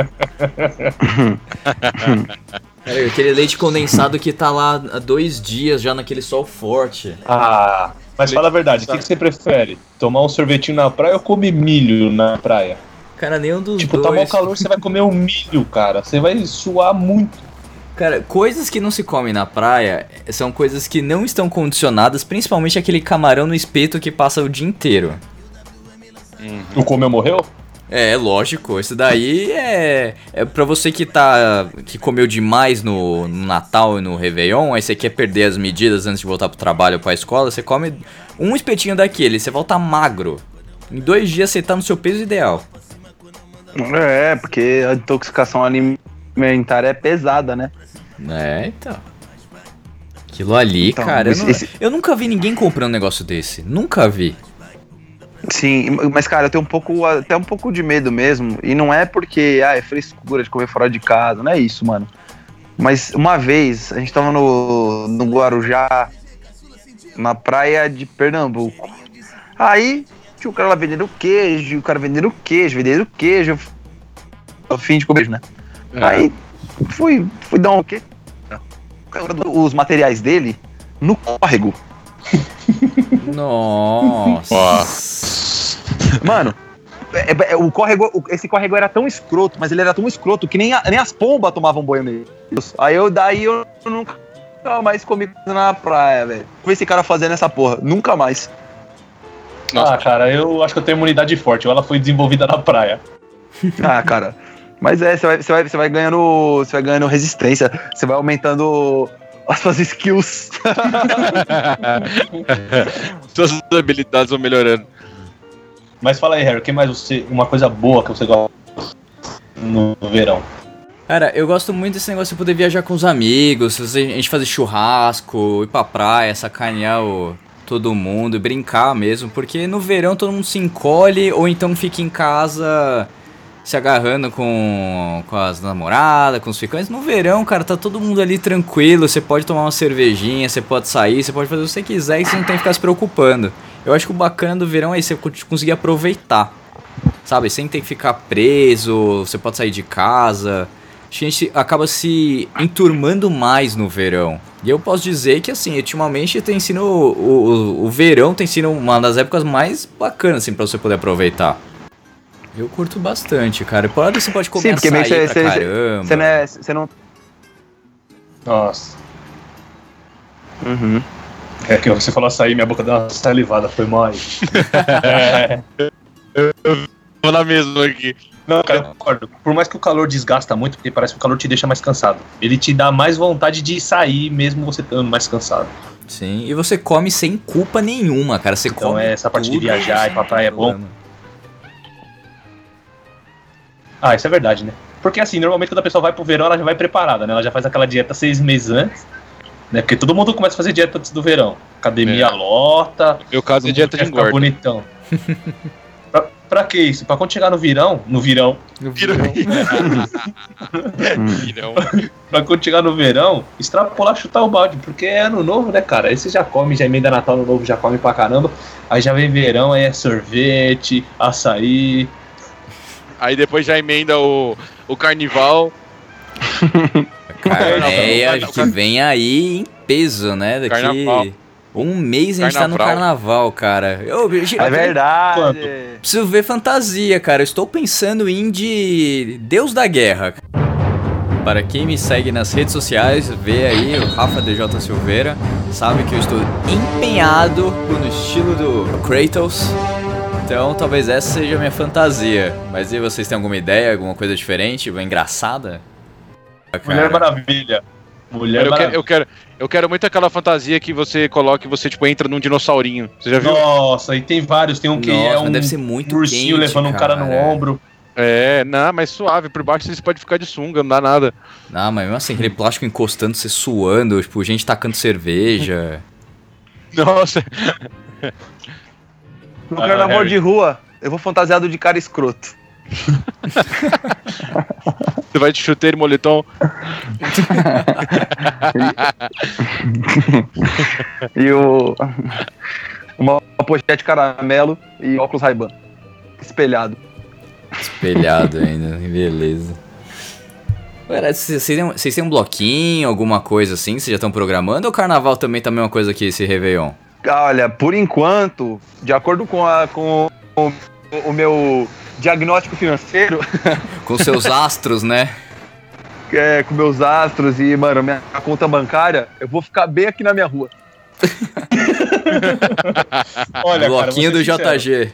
Cara, (laughs) aquele leite condensado que tá lá há dois dias já naquele sol forte. Ah, mas fala a verdade, o que, que você prefere? Tomar um sorvetinho na praia ou comer milho na praia? Cara, nenhum dos Tipo, tá dois. mal calor, você vai comer um milho, cara. Você vai suar muito. Cara, coisas que não se comem na praia são coisas que não estão condicionadas, principalmente aquele camarão no espeto que passa o dia inteiro. O comeu morreu? É, lógico, isso daí é, é pra você que tá que comeu demais no, no Natal e no Réveillon, aí você quer perder as medidas antes de voltar pro trabalho ou pra escola, você come um espetinho daquele, você volta magro. Em dois dias você tá no seu peso ideal. É, porque a intoxicação alimentar é pesada, né? É, então. Aquilo ali, Então, cara, eu, esse- nu- esse- eu nunca vi ninguém comprando um negócio desse. Nunca vi. Sim, mas cara, eu tenho um pouco, até um pouco de medo mesmo. E não é porque, ah, é frescura de comer fora de casa, não é isso, mano. Mas uma vez, a gente tava no, no Guarujá, na praia de Pernambuco. Aí, tinha o cara lá vendendo queijo, o cara vendendo queijo, vendendo queijo. A fim de comer, né? Aí, fui, fui dar um quê? Os materiais dele no córrego. Nossa. Mano, é- é- o córrego, esse córrego era tão escroto, mas ele era tão escroto que nem, a- nem as pombas tomavam banho nele. Aí eu daí eu nunca mais comi na praia, velho. Com esse cara fazendo essa porra, nunca mais. Nossa. Ah, cara, eu acho que eu tenho imunidade forte. Ou ela foi desenvolvida na praia. Ah, cara. Mas é, você vai, você vai, você vai ganhando, você vai ganhando resistência, você vai aumentando as suas skills. (laughs) Suas habilidades vão melhorando. Mas fala aí, Harry, o que mais você. Uma coisa boa que você gosta no verão? Cara, eu gosto muito desse negócio de poder viajar com os amigos, a gente fazer churrasco, ir pra praia, sacanear o, todo mundo e brincar mesmo, porque no verão todo mundo se encolhe ou então fica em casa se agarrando com, com as namoradas, com os ficantes. No verão, cara, tá todo mundo ali tranquilo, você pode tomar uma cervejinha, você pode sair, você pode fazer o que você quiser e você não tem que ficar se preocupando. Eu acho que o bacana do verão é você conseguir aproveitar. Sabe, sem ter que ficar preso, você pode sair de casa. A gente acaba se enturmando mais no verão. E eu posso dizer que, assim, ultimamente tem sido. O, o, o verão tem sido uma das épocas mais bacanas, assim, pra você poder aproveitar. Eu curto bastante, cara. E Por hora você pode comer Sim, porque meio açaí que pra você- você- caramba. Você não, é, não. Nossa. Uhum. É que você falou açaí, minha boca deu uma salivada, foi mal aí. (laughs) É. Vou na mesma aqui. Não, cara, eu concordo. Por mais que o calor desgasta muito, porque parece que o calor te deixa mais cansado. Ele te dá mais vontade de sair, mesmo você estando mais cansado. Sim, e você come sem culpa nenhuma, cara. Você Então come. é essa parte de viajar e pra praia é bom. problema. Ah, isso é verdade, né? Porque assim, normalmente quando a pessoa vai pro verão, ela já vai preparada, né? Ela já faz aquela dieta seis meses antes, né? Porque todo mundo começa a fazer dieta antes do verão. Academia É. lota, No meu caso é dieta de engorda. bonitão. (laughs) pra, pra que isso? Pra quando chegar no virão, no virão, Não. (laughs) (laughs) pra quando chegar no verão, extrapolar, chutar o balde, porque é ano novo, né, cara? Aí você já come, já emenda Natal no novo, já come pra caramba. Aí já vem verão, aí é sorvete, açaí. Aí depois já emenda o, o carnival. (laughs) Carneia É, que vem aí em peso, né? Daqui Carnaval. Um mês a gente tá no Carnaval. carnaval, cara. Eu, eu- É verdade. Quanto? Preciso ver fantasia, cara. Eu estou pensando em de Deus da Guerra. Para quem me segue nas redes sociais, vê aí o Rafa DJ Silveira, sabe que eu estou empenhado no estilo do Kratos. Então talvez essa seja a minha fantasia. Mas e vocês têm alguma ideia, alguma coisa diferente, uma engraçada? Mulher Cara, Maravilha. Mulher Eu quero, Maravilha. eu, quero, eu quero muito aquela fantasia que você coloca e você, tipo, entra num dinossaurinho. Você já viu? Nossa, e tem vários. Tem um que Nossa, é um deve ser muito ursinho quente, levando um cara no cara. ombro. É, não, mas suave. Por baixo você pode ficar de sunga, não dá nada. Não, mas mesmo assim, aquele plástico encostando, você suando, tipo, gente tacando cerveja. (laughs) Nossa. No carnaval de rua, eu vou fantasiado de cara escroto. (laughs) Você vai de chuteiro e moletom. (laughs) E o. Uma pochete caramelo e óculos Ray-Ban. Espelhado. Espelhado ainda, beleza. Ué, Vocês têm, vocês têm um bloquinho, alguma coisa assim? Vocês já estão programando? Ou o carnaval também tá a mesma coisa que esse Réveillon? Olha, por enquanto, de acordo com, a, com o, o meu diagnóstico financeiro, (laughs) Com seus astros, né? é, com meus astros e, mano, minha conta bancária, eu vou ficar bem aqui na minha rua. (laughs) Olha, cara, bloquinho vou do sincero, JG.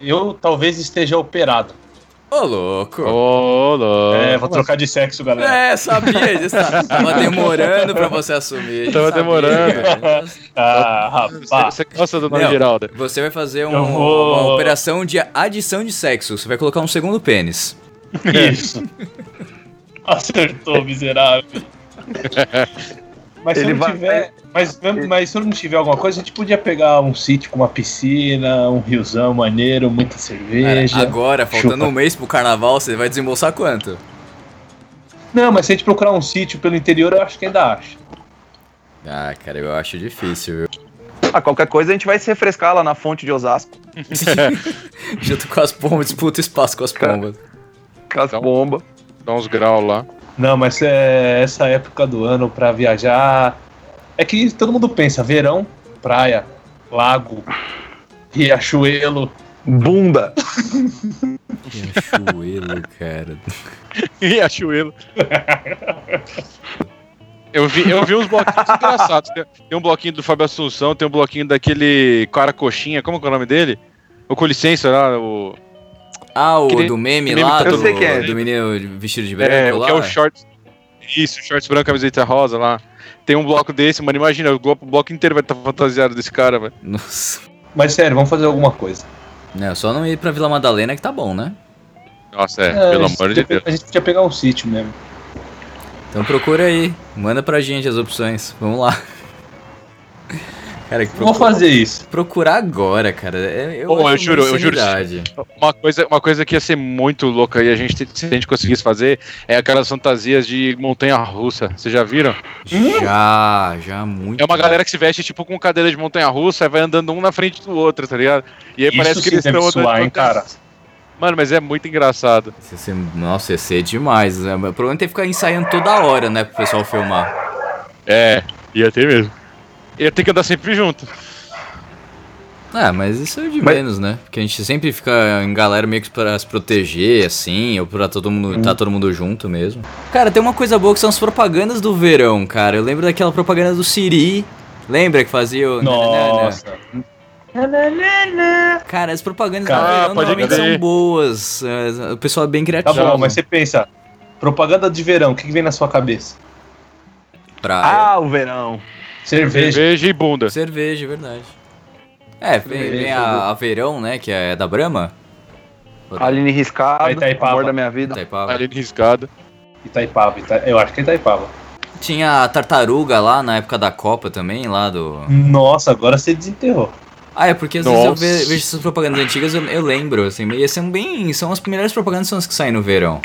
Eu talvez esteja operado. Ô, louco. Ô, louco. É, vou trocar de sexo, galera. É, sabia disso. (laughs) Tava demorando pra você assumir. Tava sabia, demorando. cara. (laughs) Ah, Você, rapaz. você gosta do nome Não. Geraldo? Você vai fazer um- vou- uma operação de adição de sexo. Você vai colocar um segundo pênis. Isso. (laughs) Acertou, miserável. Mas se Ele eu não vai- tiver. Mas, mas se não tiver alguma coisa, a gente podia pegar um sítio com uma piscina, um riozão maneiro, muita Cara, cerveja. agora, faltando Chupa. um mês pro carnaval, você vai desembolsar quanto? Não, mas se a gente procurar um sítio pelo interior, eu acho que ainda acho. Ah, cara, eu acho difícil, viu? Ah, qualquer coisa a gente vai se refrescar lá na fonte de Osasco. (laughs) Junto com as pombas, disputa espaço com as Cara. pombas. Com as Então- bombas. Dá uns graus lá. Não, mas é essa época do ano pra viajar. É que todo mundo pensa: verão, praia, lago, riachuelo. Bunda. Riachuelo, cara. (laughs) Riachuelo. Eu vi, eu vi uns bloquinhos engraçados. Tem, tem um bloquinho do Fábio Assunção, tem um bloquinho daquele cara coxinha, como que é o nome dele? O com licença lá, o. Ah, o do meme que nem- lá, Eu do, sei é. do menino vestido de branco É, o lá. que é o shorts. Isso, shorts branco, camiseta rosa lá. Tem um bloco desse, mano. Imagina, o bloco, o bloco inteiro vai estar fantasiado desse cara, velho. Nossa. Mas sério, vamos fazer alguma coisa. Não, só não ir pra Vila Madalena que tá bom, né? Nossa, é, É, pelo amor de Deus. A gente podia pegar um sítio mesmo. Então procura aí. Manda pra gente as opções. Vamos lá. Cara, que Vamos procura- fazer isso. procurar agora, cara. É- Eu, Ô, eu acho juro, uma eu juro. Uma coisa, uma coisa que ia ser muito louca e a gente, se a gente conseguisse fazer é aquelas fantasias de montanha russa. Vocês já viram? Já, já muito. É uma galera que se veste tipo com cadeira de montanha russa e vai andando um na frente do outro, tá ligado? E aí Isso parece que eles estão andando. suar, hein, cara. Mano, mas é muito engraçado. Nossa, ia ser demais. Né? O problema é ter que ficar ensaiando toda hora, né? Pro pessoal filmar. É, ia ter mesmo. Ia ter que andar sempre junto. Ah, mas isso é de Mas- menos, né? Porque a gente sempre fica em galera meio que pra se proteger, assim, ou pra todo mundo, tá todo mundo junto mesmo. Cara, tem uma coisa boa que são as propagandas do verão, cara. Eu lembro daquela propaganda do Siri. Lembra que fazia o... Nossa. Cara, as propagandas Cara, do verão normalmente crer. são boas. O pessoal é bem Tá criativo. bom, mas você pensa, propaganda de verão, o que, que vem na sua cabeça? Praia, Ah, o verão. Cerveja. Cerveja e bunda. cerveja, é verdade. É, vem, vem a, a verão, né? Que é da Brahma. Aline Riscado, Itaipava. amor da minha vida. Itaipava. Ali riscada. Itaipava, Ita... eu acho que é Itaipava. Tinha a tartaruga lá na época da Copa também, lá do. Nossa, agora você desenterrou. Ah, é porque às vezes eu Nossa. ve- vejo essas propagandas antigas, eu, eu lembro, assim, e são bem. São as melhores propagandas são as que saem no verão.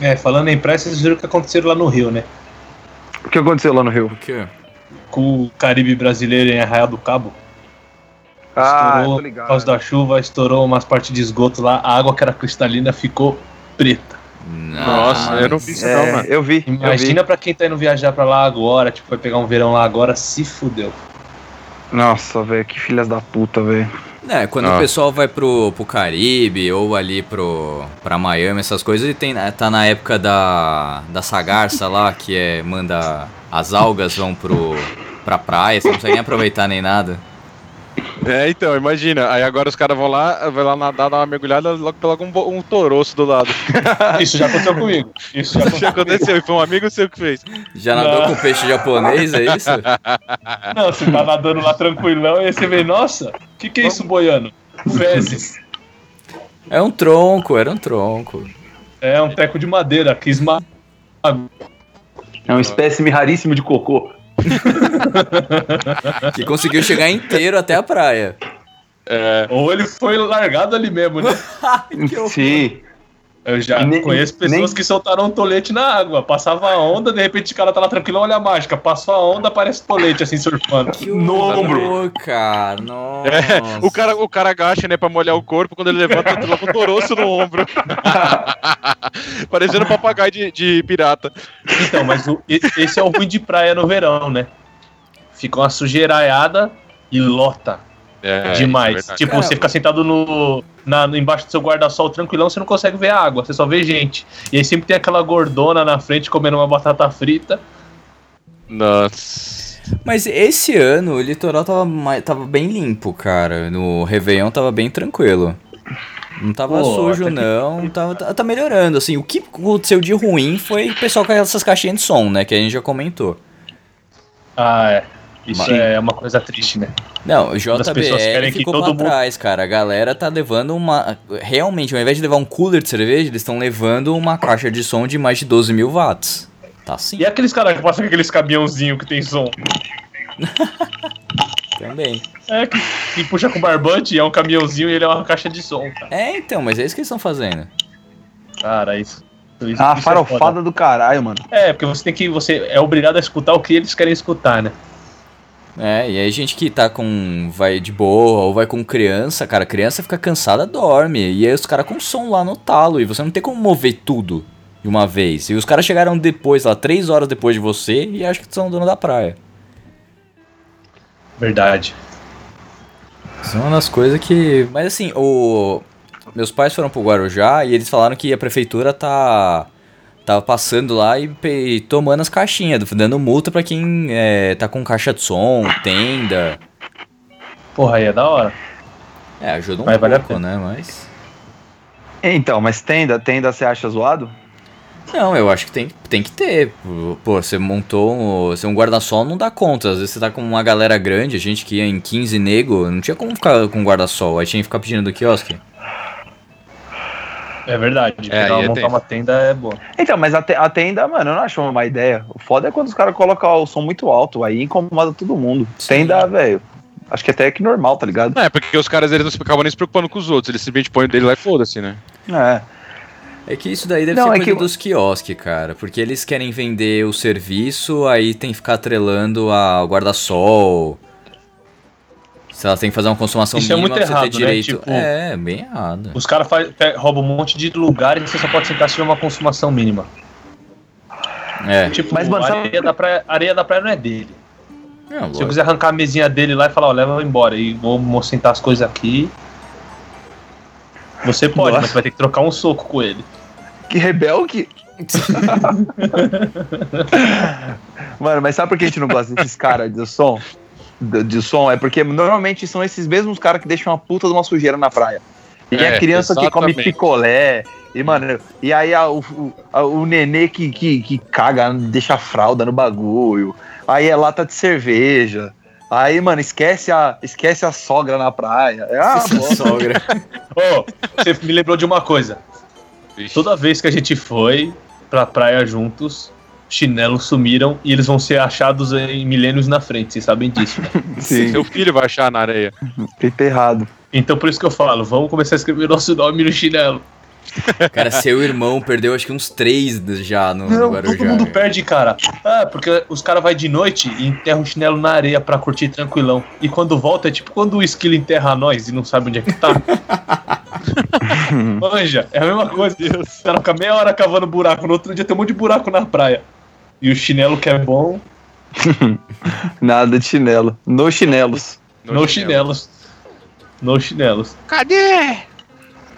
É, falando em praia, vocês viram o que aconteceu lá no Rio, né? O que aconteceu lá no Rio? O quê? Com o Caribe brasileiro em Arraial do Cabo. Ah, estourou, tô por ligado. causa da chuva, estourou umas partes de esgoto lá, a água que era cristalina ficou preta. Nossa, eu não vi isso não, É, mano. eu vi. eu vi. Imagina pra quem tá indo viajar pra lá agora, tipo, vai pegar um verão lá agora, se fudeu. Nossa, velho, que filhas da puta, velho. É, quando Ah. o pessoal vai pro, pro Caribe ou ali pro, pra Miami, essas coisas, e tem, tá na época da, da sagarça lá, que é, manda as algas vão pro, pra praia, você não consegue nem aproveitar nem nada. É, então, imagina. Aí agora os caras vão lá, vai lá nadar, dar uma mergulhada, logo pega um, um toroço do lado. (laughs) Isso já aconteceu comigo. Isso já Isso (laughs) já aconteceu. e foi um amigo seu que fez. Já nadou com peixe japonês, é isso? (laughs) Não, você tá nadando lá tranquilão e aí você vê, nossa, o que, que é isso boiando? Fezes. É um tronco, era um tronco. É um teco de madeira que esmaga. É um espécime raríssimo de cocô. Que (laughs) conseguiu chegar inteiro até a praia. É, Ou ele foi largado ali mesmo, né? (laughs) Sim. Eu já nem- conheço pessoas nem- que soltaram um tolete na água. Passava a onda, de repente o cara tá lá tranquilo, olha a mágica. Passou a onda, aparece tolete assim surfando. No ombro. cara. Nossa. é, o, cara, o cara agacha, né, pra molhar o corpo, quando ele levanta, ele leva um toroço no ombro. (laughs) Parecendo um papagaio de, de pirata. Então, mas o- esse é o ruim de praia no verão, né? Fica uma sujeiraiada e lota É, demais. é tipo, Cara, você fica sentado no, na, embaixo do seu guarda-sol tranquilão, você não consegue ver a água, você só vê gente. E aí sempre tem aquela gordona na frente comendo uma batata frita. Nossa. Mas esse ano o litoral tava, tava bem limpo, cara. No Réveillon tava bem tranquilo. Não tava Pô, sujo, até que- não. Tava, tá, tá melhorando, assim. O que aconteceu de ruim foi o pessoal com essas caixinhas de som, né? Que a gente já comentou. Ah, é. Isso Mas- é uma coisa triste, né? Não, o pessoas JBL querem que ficou todo pra mundo- trás, cara. A galera tá levando uma... Realmente, ao invés de levar um cooler de cerveja, eles estão levando uma caixa de som de mais de 12 mil watts. Tá sim, E aqueles caras que passam com aqueles caminhãozinho que tem som? (laughs) também. É, que, que puxa com barbante, é um caminhãozinho e ele é uma caixa de som, cara. É, então, mas é isso que eles estão fazendo. Cara, isso. isso Ah, isso é farofada foda. do caralho, mano. É, porque você tem que. Você é obrigado a escutar o que eles querem escutar, né? É, e aí gente que tá com. vai de boa ou vai com criança, cara, criança fica cansada, dorme. E aí os caras com som lá no talo. E você não tem como mover tudo de uma vez. E os caras chegaram depois, lá, três horas depois de você, e acho que são dono da praia. Verdade. Uma das coisas que. Mas assim, o. Meus pais foram pro Guarujá e eles falaram que a prefeitura tá. Tava passando lá e, e tomando as caixinhas, dando multa pra quem é, tá com caixa de som, tenda. Porra, aí é da hora. É, ajuda um Mas vale pouco, né? Mas. Então, mas tenda, tenda você acha zoado? Não, eu acho que tem, tem que ter. Pô, você montou. um- Você um guarda-sol não dá conta. Às vezes você tá com uma galera grande, a gente que ia em 15 nego, não tinha como ficar com guarda-sol. Aí tinha que ficar pedindo do quiosque. É verdade. É, Pegar- é montar uma tenda é boa. Então, mas a, te- a tenda, mano, eu não acho uma má ideia. O foda é quando os caras colocam o som muito alto, aí incomoda todo mundo. Tenda, velho, acho que até é que normal, tá ligado? É, porque os caras eles não se acabam nem se preocupando com os outros, eles simplesmente põem o dele lá e foda-se, né? É. É que isso daí deve Não, ser é coisa que- dos quiosques, cara. Porque eles querem vender o serviço, aí tem que ficar atrelando ao guarda-sol. Se ela tem que fazer uma consumação Isso é mínima muito pra você errado, ter né? direito. Tipo- É, bem errado. Os caras roubam um monte de lugares e você só pode sentar se tiver uma consumação mínima. É. Tipo, Mas, mano, a sabe- areia, da praia, a areia da praia não é dele. Não, Se eu quiser arrancar a mesinha dele lá e falar, ó, leva embora e vou vou sentar as coisas aqui. Você pode, Nossa. mas vai ter que trocar um soco com ele. Que rebelde. (laughs) Mano, mas sabe por que a gente não gosta desses caras de som? De, de som? É porque normalmente são esses mesmos caras que deixam uma puta de uma sujeira na praia. E É, a criança que come exatamente. picolé. E, mano, e aí a- o, o, a- o nenê que, que, que caga, deixa a fralda no bagulho. Aí é lata de cerveja. Aí, mano, esquece a, esquece a sogra na praia. É bosta. sogra. (laughs) Ô, você me lembrou de uma coisa. Toda vez que a gente foi pra praia juntos, chinelos sumiram e eles vão ser achados em milênios na frente, vocês sabem disso, (laughs) né? Sim, Seu filho vai achar na areia. feito errado. Então por isso que eu falo, vamos começar a escrever nosso nome no chinelo. (laughs) Cara, seu irmão perdeu acho que uns três já no, no Não, Guarujá. todo mundo perde, cara. Ah, porque os caras vai de noite e enterram o chinelo na areia pra curtir tranquilão. E quando volta é tipo quando o esquilo enterra nós e não sabe onde é que tá. (laughs) Manja, é a mesma coisa. Os caras ficam meia hora cavando buraco. No outro dia tem um monte de buraco na praia. E o chinelo que é bom, (laughs) Nada de chinelo. No chinelos. no, chinelos. No chinelos. Cadê?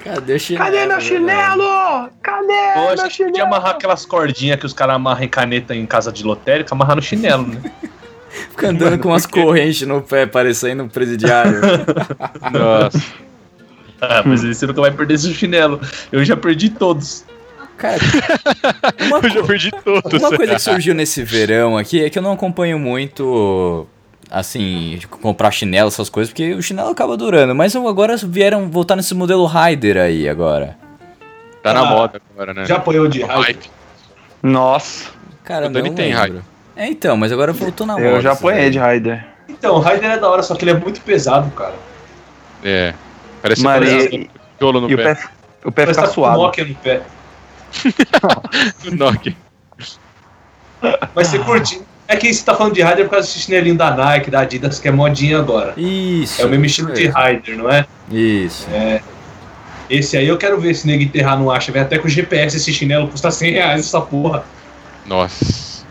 Cadê o chinelo? Cadê meu chinelo? Cadê Poxa, meu podia chinelo? amarrar aquelas cordinhas que os caras amarram em caneta em casa de lotérica, amarrar no chinelo, né? (laughs) Fica andando com umas correntes no pé, parecendo um presidiário. (laughs) Nossa. Ah, mas você nunca vai perder seu chinelo. Eu já perdi todos. Cara, (laughs) uma, Eu já perdi todos. uma coisa que surgiu nesse verão aqui é que eu não acompanho muito, assim, comprar chinelo, essas coisas, porque o chinelo acaba durando. Mas eu- agora vieram voltar nesse modelo Rider aí agora. Tá na Ah, moda agora, né? Já apoiou de raiva? Hype. Nossa, Cara, O Dani não tem lembro. É, então, mas agora voltou na moda. eu já apanhei de Raider. Então, o Raider é da hora, só que ele é muito pesado, cara. É. Parece Mano, parece e, tijolo no e o pé. pé, o pé Parece fica tá com suado. Nokia no pé. (laughs) Nokia. Mas você curte. É que você tá falando de Raider por causa desse chinelinho da Nike, da Adidas, que é modinha agora. Isso. É o mesmo estilo de isso. Raider, não é? Isso. Esse aí eu quero ver esse nego enterrar no acha. Vem até com GPS esse chinelo, custa 100 reais essa porra. Nossa.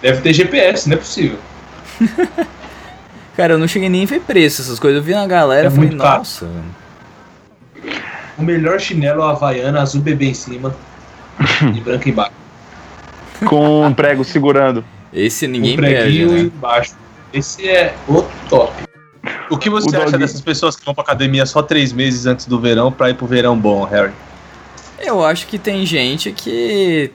Deve ter GPS, não é possível. (laughs) Cara, eu não cheguei nem a ver preço, essas coisas. Eu vi na galera É e falei, muito caro. nossa. velho. O melhor chinelo é Havaiana, azul bebê em cima (laughs) e branco embaixo. Com um prego segurando. Esse um ninguém perde, preguinho né? embaixo. Esse é o top. O que você O acha dessas pessoas que vão pra academia só três meses antes do verão pra ir pro verão bom, Harry? Eu acho que tem gente que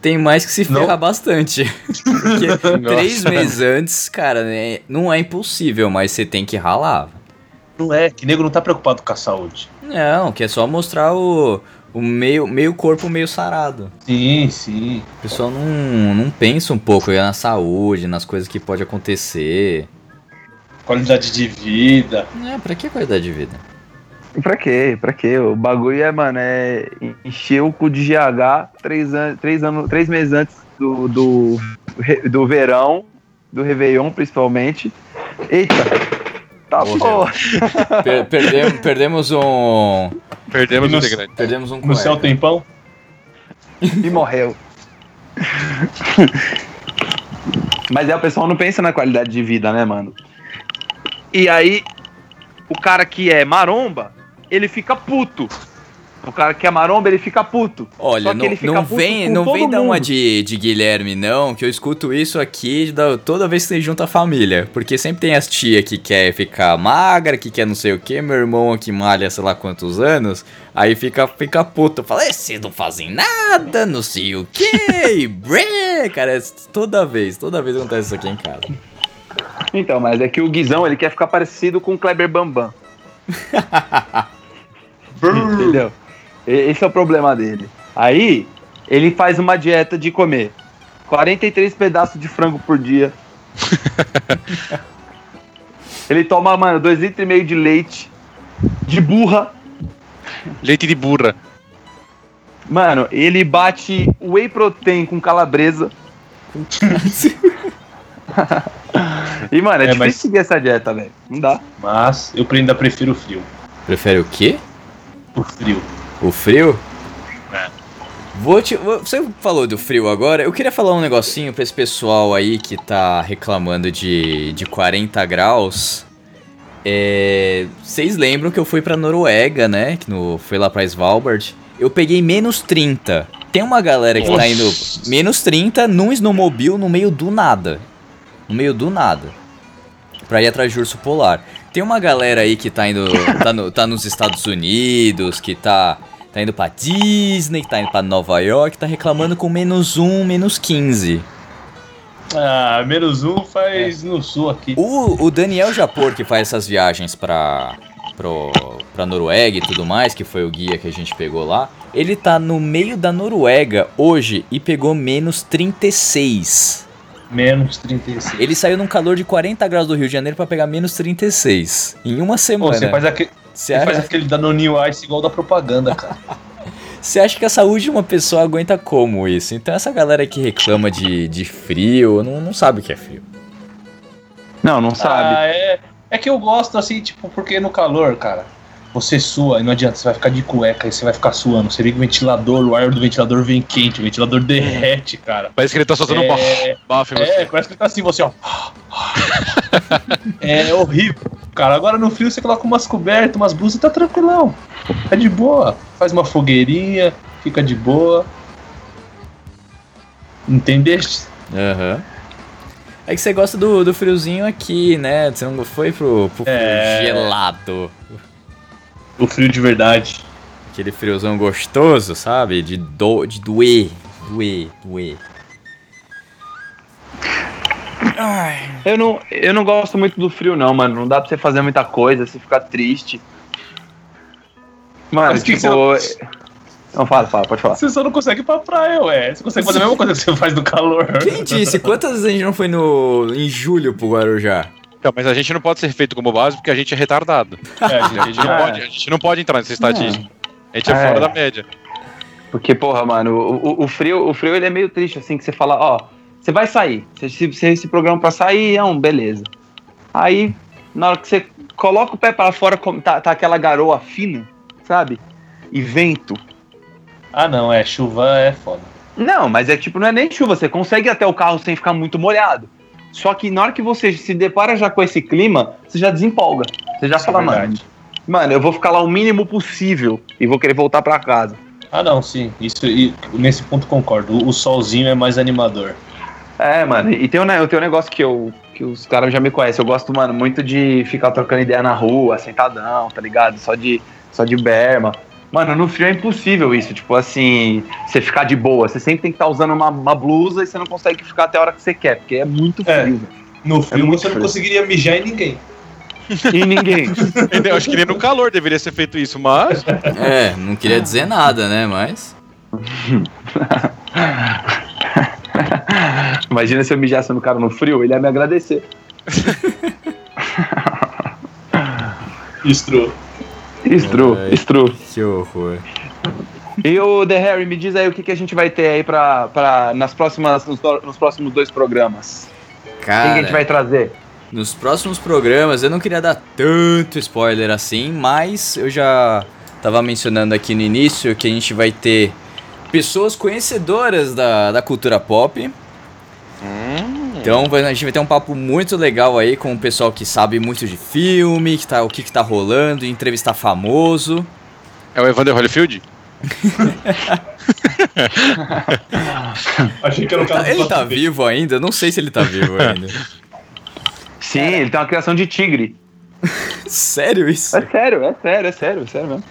tem mais que se Não? ferrar bastante. (laughs) Porque três meses antes, cara, né, não é impossível, mas você tem que ralar. Não é, que nego não tá preocupado com a saúde. Não, que é só mostrar o, o meio, meio corpo meio sarado. Sim, sim. O pessoal não, não pensa um pouco na saúde, nas coisas que pode acontecer. Qualidade de vida. É, pra que qualidade de vida? E pra quê? Pra quê? O bagulho é, mano, é encher o cu de GH três, an três, anos, três meses antes do, do, do verão, do Réveillon principalmente. Eita! Tá porra! Per- perdemos, perdemos um. Perdemos integrante. Perdemos um No céu colega. tem pão? E morreu. Mas é, o pessoal não pensa na qualidade de vida, né, mano? E aí, o cara que é maromba, ele fica puto. O cara que é maromba, ele fica puto. Olha, não, ele fica não puto vem, não vem dar uma de, de Guilherme, não, que eu escuto isso aqui da- toda vez que você junta a família. Porque sempre tem as tia que quer ficar magra, que quer não sei o que, meu irmão que malha sei lá quantos anos, aí fica, fica puto. Fala, "Eh, vocês não fazem nada, não sei o que, (laughs) e brê, cara, é toda vez, toda vez acontece isso aqui em casa. Então, mas é que o Guizão, ele quer ficar parecido com o Kleber Bambam. (laughs) Entendeu? Esse é o problema dele. Aí, ele faz uma dieta de comer 43 pedaços de frango por dia. (laughs) ele toma, mano, 2,5 litros e meio de leite de burra. Leite de burra. Mano, ele bate whey protein com calabresa. (laughs) e, mano, é, É, difícil mas- seguir essa dieta, velho. Não dá. Mas eu ainda prefiro o frio. Prefere o quê? O frio. O frio? É. Vou te, você falou do frio agora. Eu queria falar um negocinho pra esse pessoal aí que tá reclamando de, de 40 graus. É, Vocês lembram que eu fui pra Noruega, né? Que no, fui lá pra Svalbard. Eu peguei menos 30. Tem uma galera que tá indo menos 30 num snowmobile no meio do nada. No meio do nada. Pra ir atrás de urso polar. Tem uma galera aí que tá indo. tá, no- tá nos Estados Unidos, que tá. Tá indo pra Disney, tá indo pra Nova York, tá reclamando com menos 1, menos 15. Ah, menos um faz no sul aqui. O, o Daniel Japor, que faz essas viagens pra, pro, pra Noruega e tudo mais, que foi o guia que a gente pegou lá, ele tá no meio da Noruega hoje e pegou menos 36. Menos 36. Ele saiu num calor de 40 graus do Rio de Janeiro pra pegar menos 36. Em uma Pô, semana. você faz, aque- Você você faz acha- aquele Danoninho Ice igual da propaganda, cara. (laughs) Você acha que a saúde de uma pessoa aguenta como isso? Então essa galera que reclama de, de frio não, não sabe o que é frio. Não, não sabe. Ah, é, é que eu gosto assim, tipo, porque no calor, cara, você sua e não adianta, você vai ficar de cueca e você vai ficar suando. Você liga o ventilador, o ar do ventilador vem quente, o ventilador derrete, cara. Parece que ele tá soltando um bafo. É, bafo em é, parece que ele tá assim, você, ó. (laughs) É horrível. Cara, agora no frio você coloca umas cobertas, umas blusas e tá tranquilão. É de boa. Faz uma fogueirinha, fica de boa. Entendeste? Aham. É que você gosta do, do friozinho aqui, né? Você não foi pro, pro frio É. gelado. O frio de verdade. Aquele friozão gostoso, sabe? De, do, de doer. Doer, doer. Eu não, eu não gosto muito do frio, não, mano. Não dá pra você fazer muita coisa, você ficar triste. Mano, Mas que que tipo. Não, fala, fala, pode falar. Você só não consegue ir pra praia, ué. Você consegue fazer a mesma coisa que você faz no calor. Quem disse? Quantas vezes a gente não foi no, em julho pro Guarujá? Então, mas a gente não pode ser feito como base porque a gente é retardado. É, A gente não, É. pode, a gente não pode entrar nessa estatística. A gente é, É. fora da média. Porque, porra, mano, o, o- o frio, o frio ele é meio triste, assim, que você fala, ó, você vai sair. Você se, você se programa pra sair, é um, beleza. Aí, na hora que você coloca o pé pra fora, tá, tá aquela garoa fina, sabe? E vento. Ah, não, é. Chuva é foda. Não, mas é tipo, não é nem chuva, você consegue ir até o carro sem ficar muito molhado. Só que na hora que você se depara já com esse clima, você já desempolga. Você já Isso fala, é mano, mano, eu vou ficar lá o mínimo possível e vou querer voltar pra casa. Ah, não, sim. Isso, e nesse ponto concordo. O, o solzinho é mais animador. É, mano, e tem um, ne- tem um negócio que eu. que os caras já me conhecem. Eu gosto, mano, muito de ficar trocando ideia na rua, sentadão, tá ligado? Só de, só de berma. Mano, no frio é impossível isso. Tipo assim, você ficar de boa. Você sempre tem que estar usando uma, uma blusa e você não consegue ficar até a hora que você quer, porque é muito É. frio. velho. No frio muito você não frio. conseguiria mijar em ninguém. (laughs) E ninguém. Eu acho que nem no calor deveria ser feito isso, mas. (laughs) É, não queria dizer nada, né? Mas. (laughs) Imagina se eu mijasse no cara no frio, ele ia me agradecer. Estru. Estru, Ai. estru. Que horror. E o The Harry, me diz aí o que, que a gente vai ter aí pra, pra, nas próximas, nos, nos próximos dois programas. Quem que a Cara, gente vai trazer? nos próximos programas, eu não queria dar tanto spoiler assim, mas eu já tava mencionando aqui no início que a gente vai ter pessoas conhecedoras da, da cultura pop. Então a gente vai ter um papo muito legal aí com o pessoal que sabe muito de filme, que tá, o que, que tá rolando, entrevistar famoso. É o Evander Holyfield? (laughs) Achei que era o cara Ele tá vivo ainda? Eu Não sei se ele tá vivo ainda. Sim, ele tem uma criação de tigre. (laughs) Sério isso? É sério, é sério, é sério, é sério mesmo.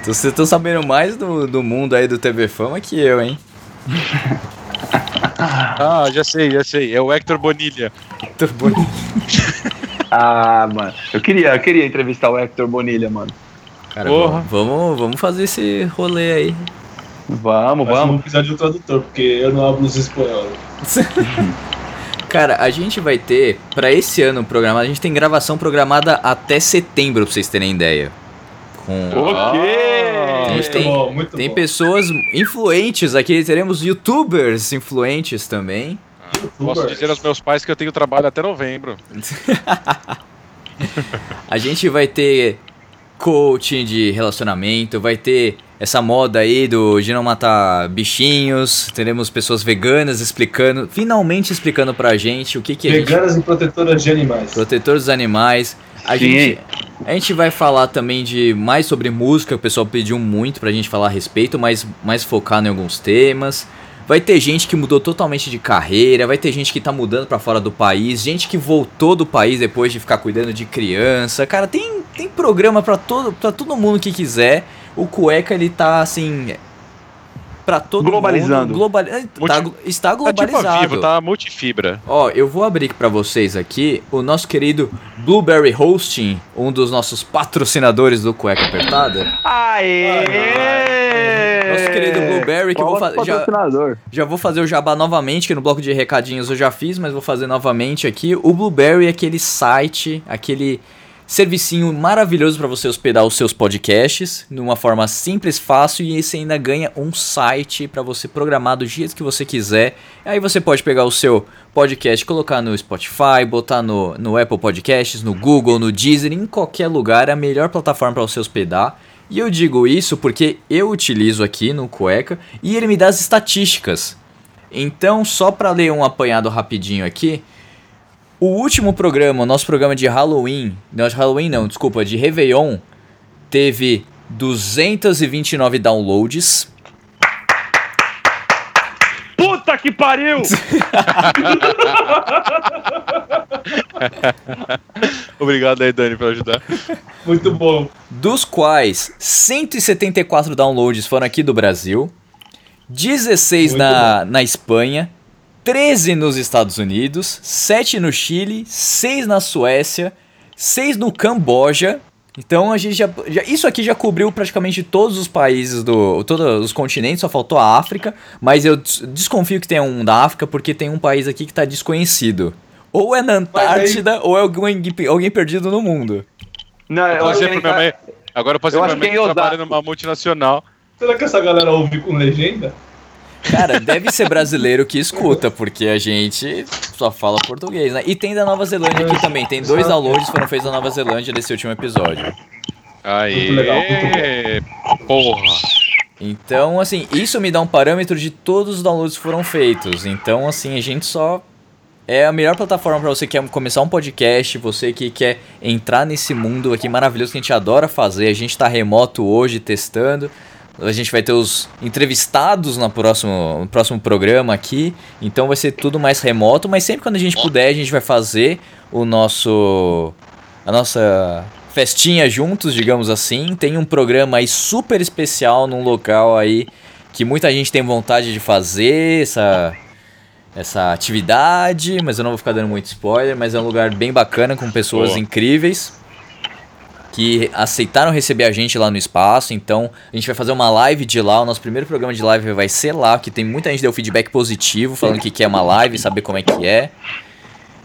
Então vocês estão sabendo mais do, do mundo aí do TV Fama que eu, hein? (laughs) Ah, já sei, já sei. É o Hector Bonilha. Tô bonito. (laughs) Ah, mano. Eu queria, eu queria entrevistar o Hector Bonilha, mano. Cara, Porra. vamos, vamos, fazer esse rolê aí. Vamos, Mas vamos. vamos precisar de um tradutor, porque eu não hablo os espanhol. (laughs) Cara, a gente vai ter, pra esse ano programado, a gente tem gravação programada até setembro, pra vocês terem ideia. Com... Ok! Gente Muito tem, bom, muito tem bom. pessoas influentes aqui, teremos youtubers influentes também. Posso dizer aos meus pais que eu tenho trabalho até novembro. (laughs) A gente vai ter coaching de relacionamento, vai ter essa moda aí do de não matar bichinhos, teremos pessoas veganas explicando, finalmente explicando pra gente o que que a gente Veganas e protetoras de animais. protetor dos animais. A Sim. gente, a gente vai falar também de mais sobre música, o pessoal pediu muito pra gente falar a respeito, mas mais focado em alguns temas. Vai ter gente que mudou totalmente de carreira, vai ter gente que tá mudando pra fora do país, gente que voltou do país depois de ficar cuidando de criança. Cara, tem, tem programa pra todo, pra todo mundo que quiser. O Cueca, ele tá assim. Pra todo Globalizando. mundo. Globali tá, Multi- está Tá tipo globalizado. Vivo, tá multifibra. Ó, eu vou abrir pra vocês aqui o nosso querido Blueberry Hosting, um dos nossos patrocinadores do Cueca Apertada. Aê! Nosso querido Blueberry, que eu vou já- patrocinador? Já vou fazer o jabá novamente, que no bloco de recadinhos eu já fiz, mas vou fazer novamente aqui. O Blueberry é aquele site, aquele Servicinho maravilhoso para você hospedar os seus podcasts, numa forma simples, fácil e você ainda ganha um site para você programar do jeito que você quiser. Aí você pode pegar o seu podcast, colocar no Spotify, botar no, no Apple Podcasts, no Google, no Deezer, em qualquer lugar, é a melhor plataforma para você hospedar. E eu digo isso porque eu utilizo aqui no Cueca e ele me dá as estatísticas. Então, só para ler um apanhado rapidinho aqui, o último programa, o nosso programa de Halloween, não de Halloween não, desculpa, de Réveillon, teve 229 downloads. Puta que pariu! (laughs) Obrigado aí, Dani, por ajudar. Muito bom. Dos quais 174 downloads foram aqui do Brasil, 16 Muito na, na Espanha, 13 nos Estados Unidos, 7 no Chile, 6 na Suécia, 6 no Camboja. Então a gente já, já- Isso aqui já cobriu praticamente todos os países do. todos os continentes, só faltou a África. Mas eu des- desconfio que tenha um da África, porque tem um país aqui que tá desconhecido. Ou é na Antártida, ou é alguém, alguém perdido no mundo. Não, eu acho que ele minha tá- mãe, agora, eu exemplo, acho minha que é mãe em que trabalha Osasco. numa multinacional. Será que essa galera ouve com legenda? Cara, deve ser brasileiro que escuta, porque a gente só fala português, né? E tem da Nova Zelândia aqui também. Tem dois downloads que foram feitos da Nova Zelândia desse último episódio. Aí, Muito legal, muito porra. Então, assim, isso me dá um parâmetro de todos os downloads que foram feitos. Então, assim, a gente só. É a melhor plataforma para você que quer começar um podcast, você que quer entrar nesse mundo aqui maravilhoso que a gente adora fazer. A gente tá remoto hoje testando. A gente vai ter os entrevistados no próximo, no próximo programa aqui. Então vai ser tudo mais remoto, mas sempre quando a gente puder, a gente vai fazer o nosso. a nossa festinha juntos, digamos assim. Tem um programa aí super especial num local aí que muita gente tem vontade de fazer essa essa atividade, mas eu não vou ficar dando muito spoiler, mas é um lugar bem bacana com pessoas Boa. incríveis que aceitaram receber a gente lá no espaço. Então, a gente vai fazer uma live de lá. O nosso primeiro programa de live vai ser lá, que tem muita gente que deu feedback positivo, falando que quer uma live, saber como é que é.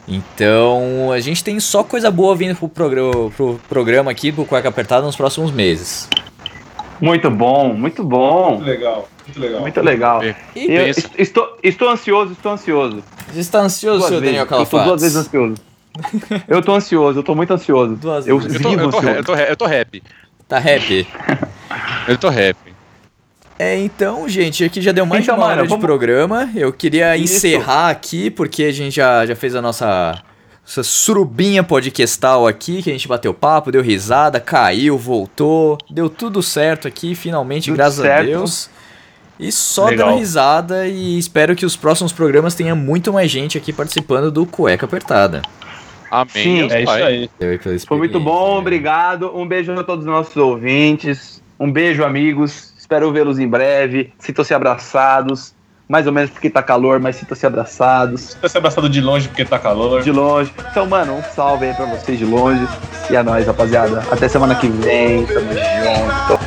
Então, a gente tem só coisa boa vindo pro, programa, pro programa aqui, pro Cueca Apertada, nos próximos meses. Muito bom, muito bom. Muito legal, muito legal. Muito legal. E E estou, estou ansioso, estou ansioso. você está ansioso, Duas senhor vezes. Daniel Eu tô duas vezes Calafates? ansioso. (laughs) Eu tô ansioso, eu tô muito ansioso. Duas eu vezes. Eu tô, eu, tô, ansioso. eu, tô, eu tô rap. Tá rap? (laughs) Eu tô rap. É, então, gente, aqui já deu mais Então, de uma mano, hora de vamos- programa. Eu queria Isso. encerrar aqui, porque a gente já, já fez a nossa, essa surubinha podcastal aqui, que a gente bateu papo, deu risada, caiu, voltou, deu tudo certo aqui, finalmente, Tudo graças a certo. Deus. E só Legal. dando risada e espero que os próximos programas tenha muito mais gente aqui participando do Cueca Apertada. Amém. Sim, É isso Pai. aí. Eu, pela Foi muito bom, experiência. obrigado. Um beijo a todos os nossos ouvintes. Um beijo, amigos. Espero vê-los em breve. Sintam-se abraçados. Mais ou menos porque tá calor, mas sintam-se abraçados. Tá se abraçado de longe porque tá calor. De longe. Então, mano, um salve aí pra vocês de longe. E é nóis, rapaziada. Até semana que vem. Tamo junto.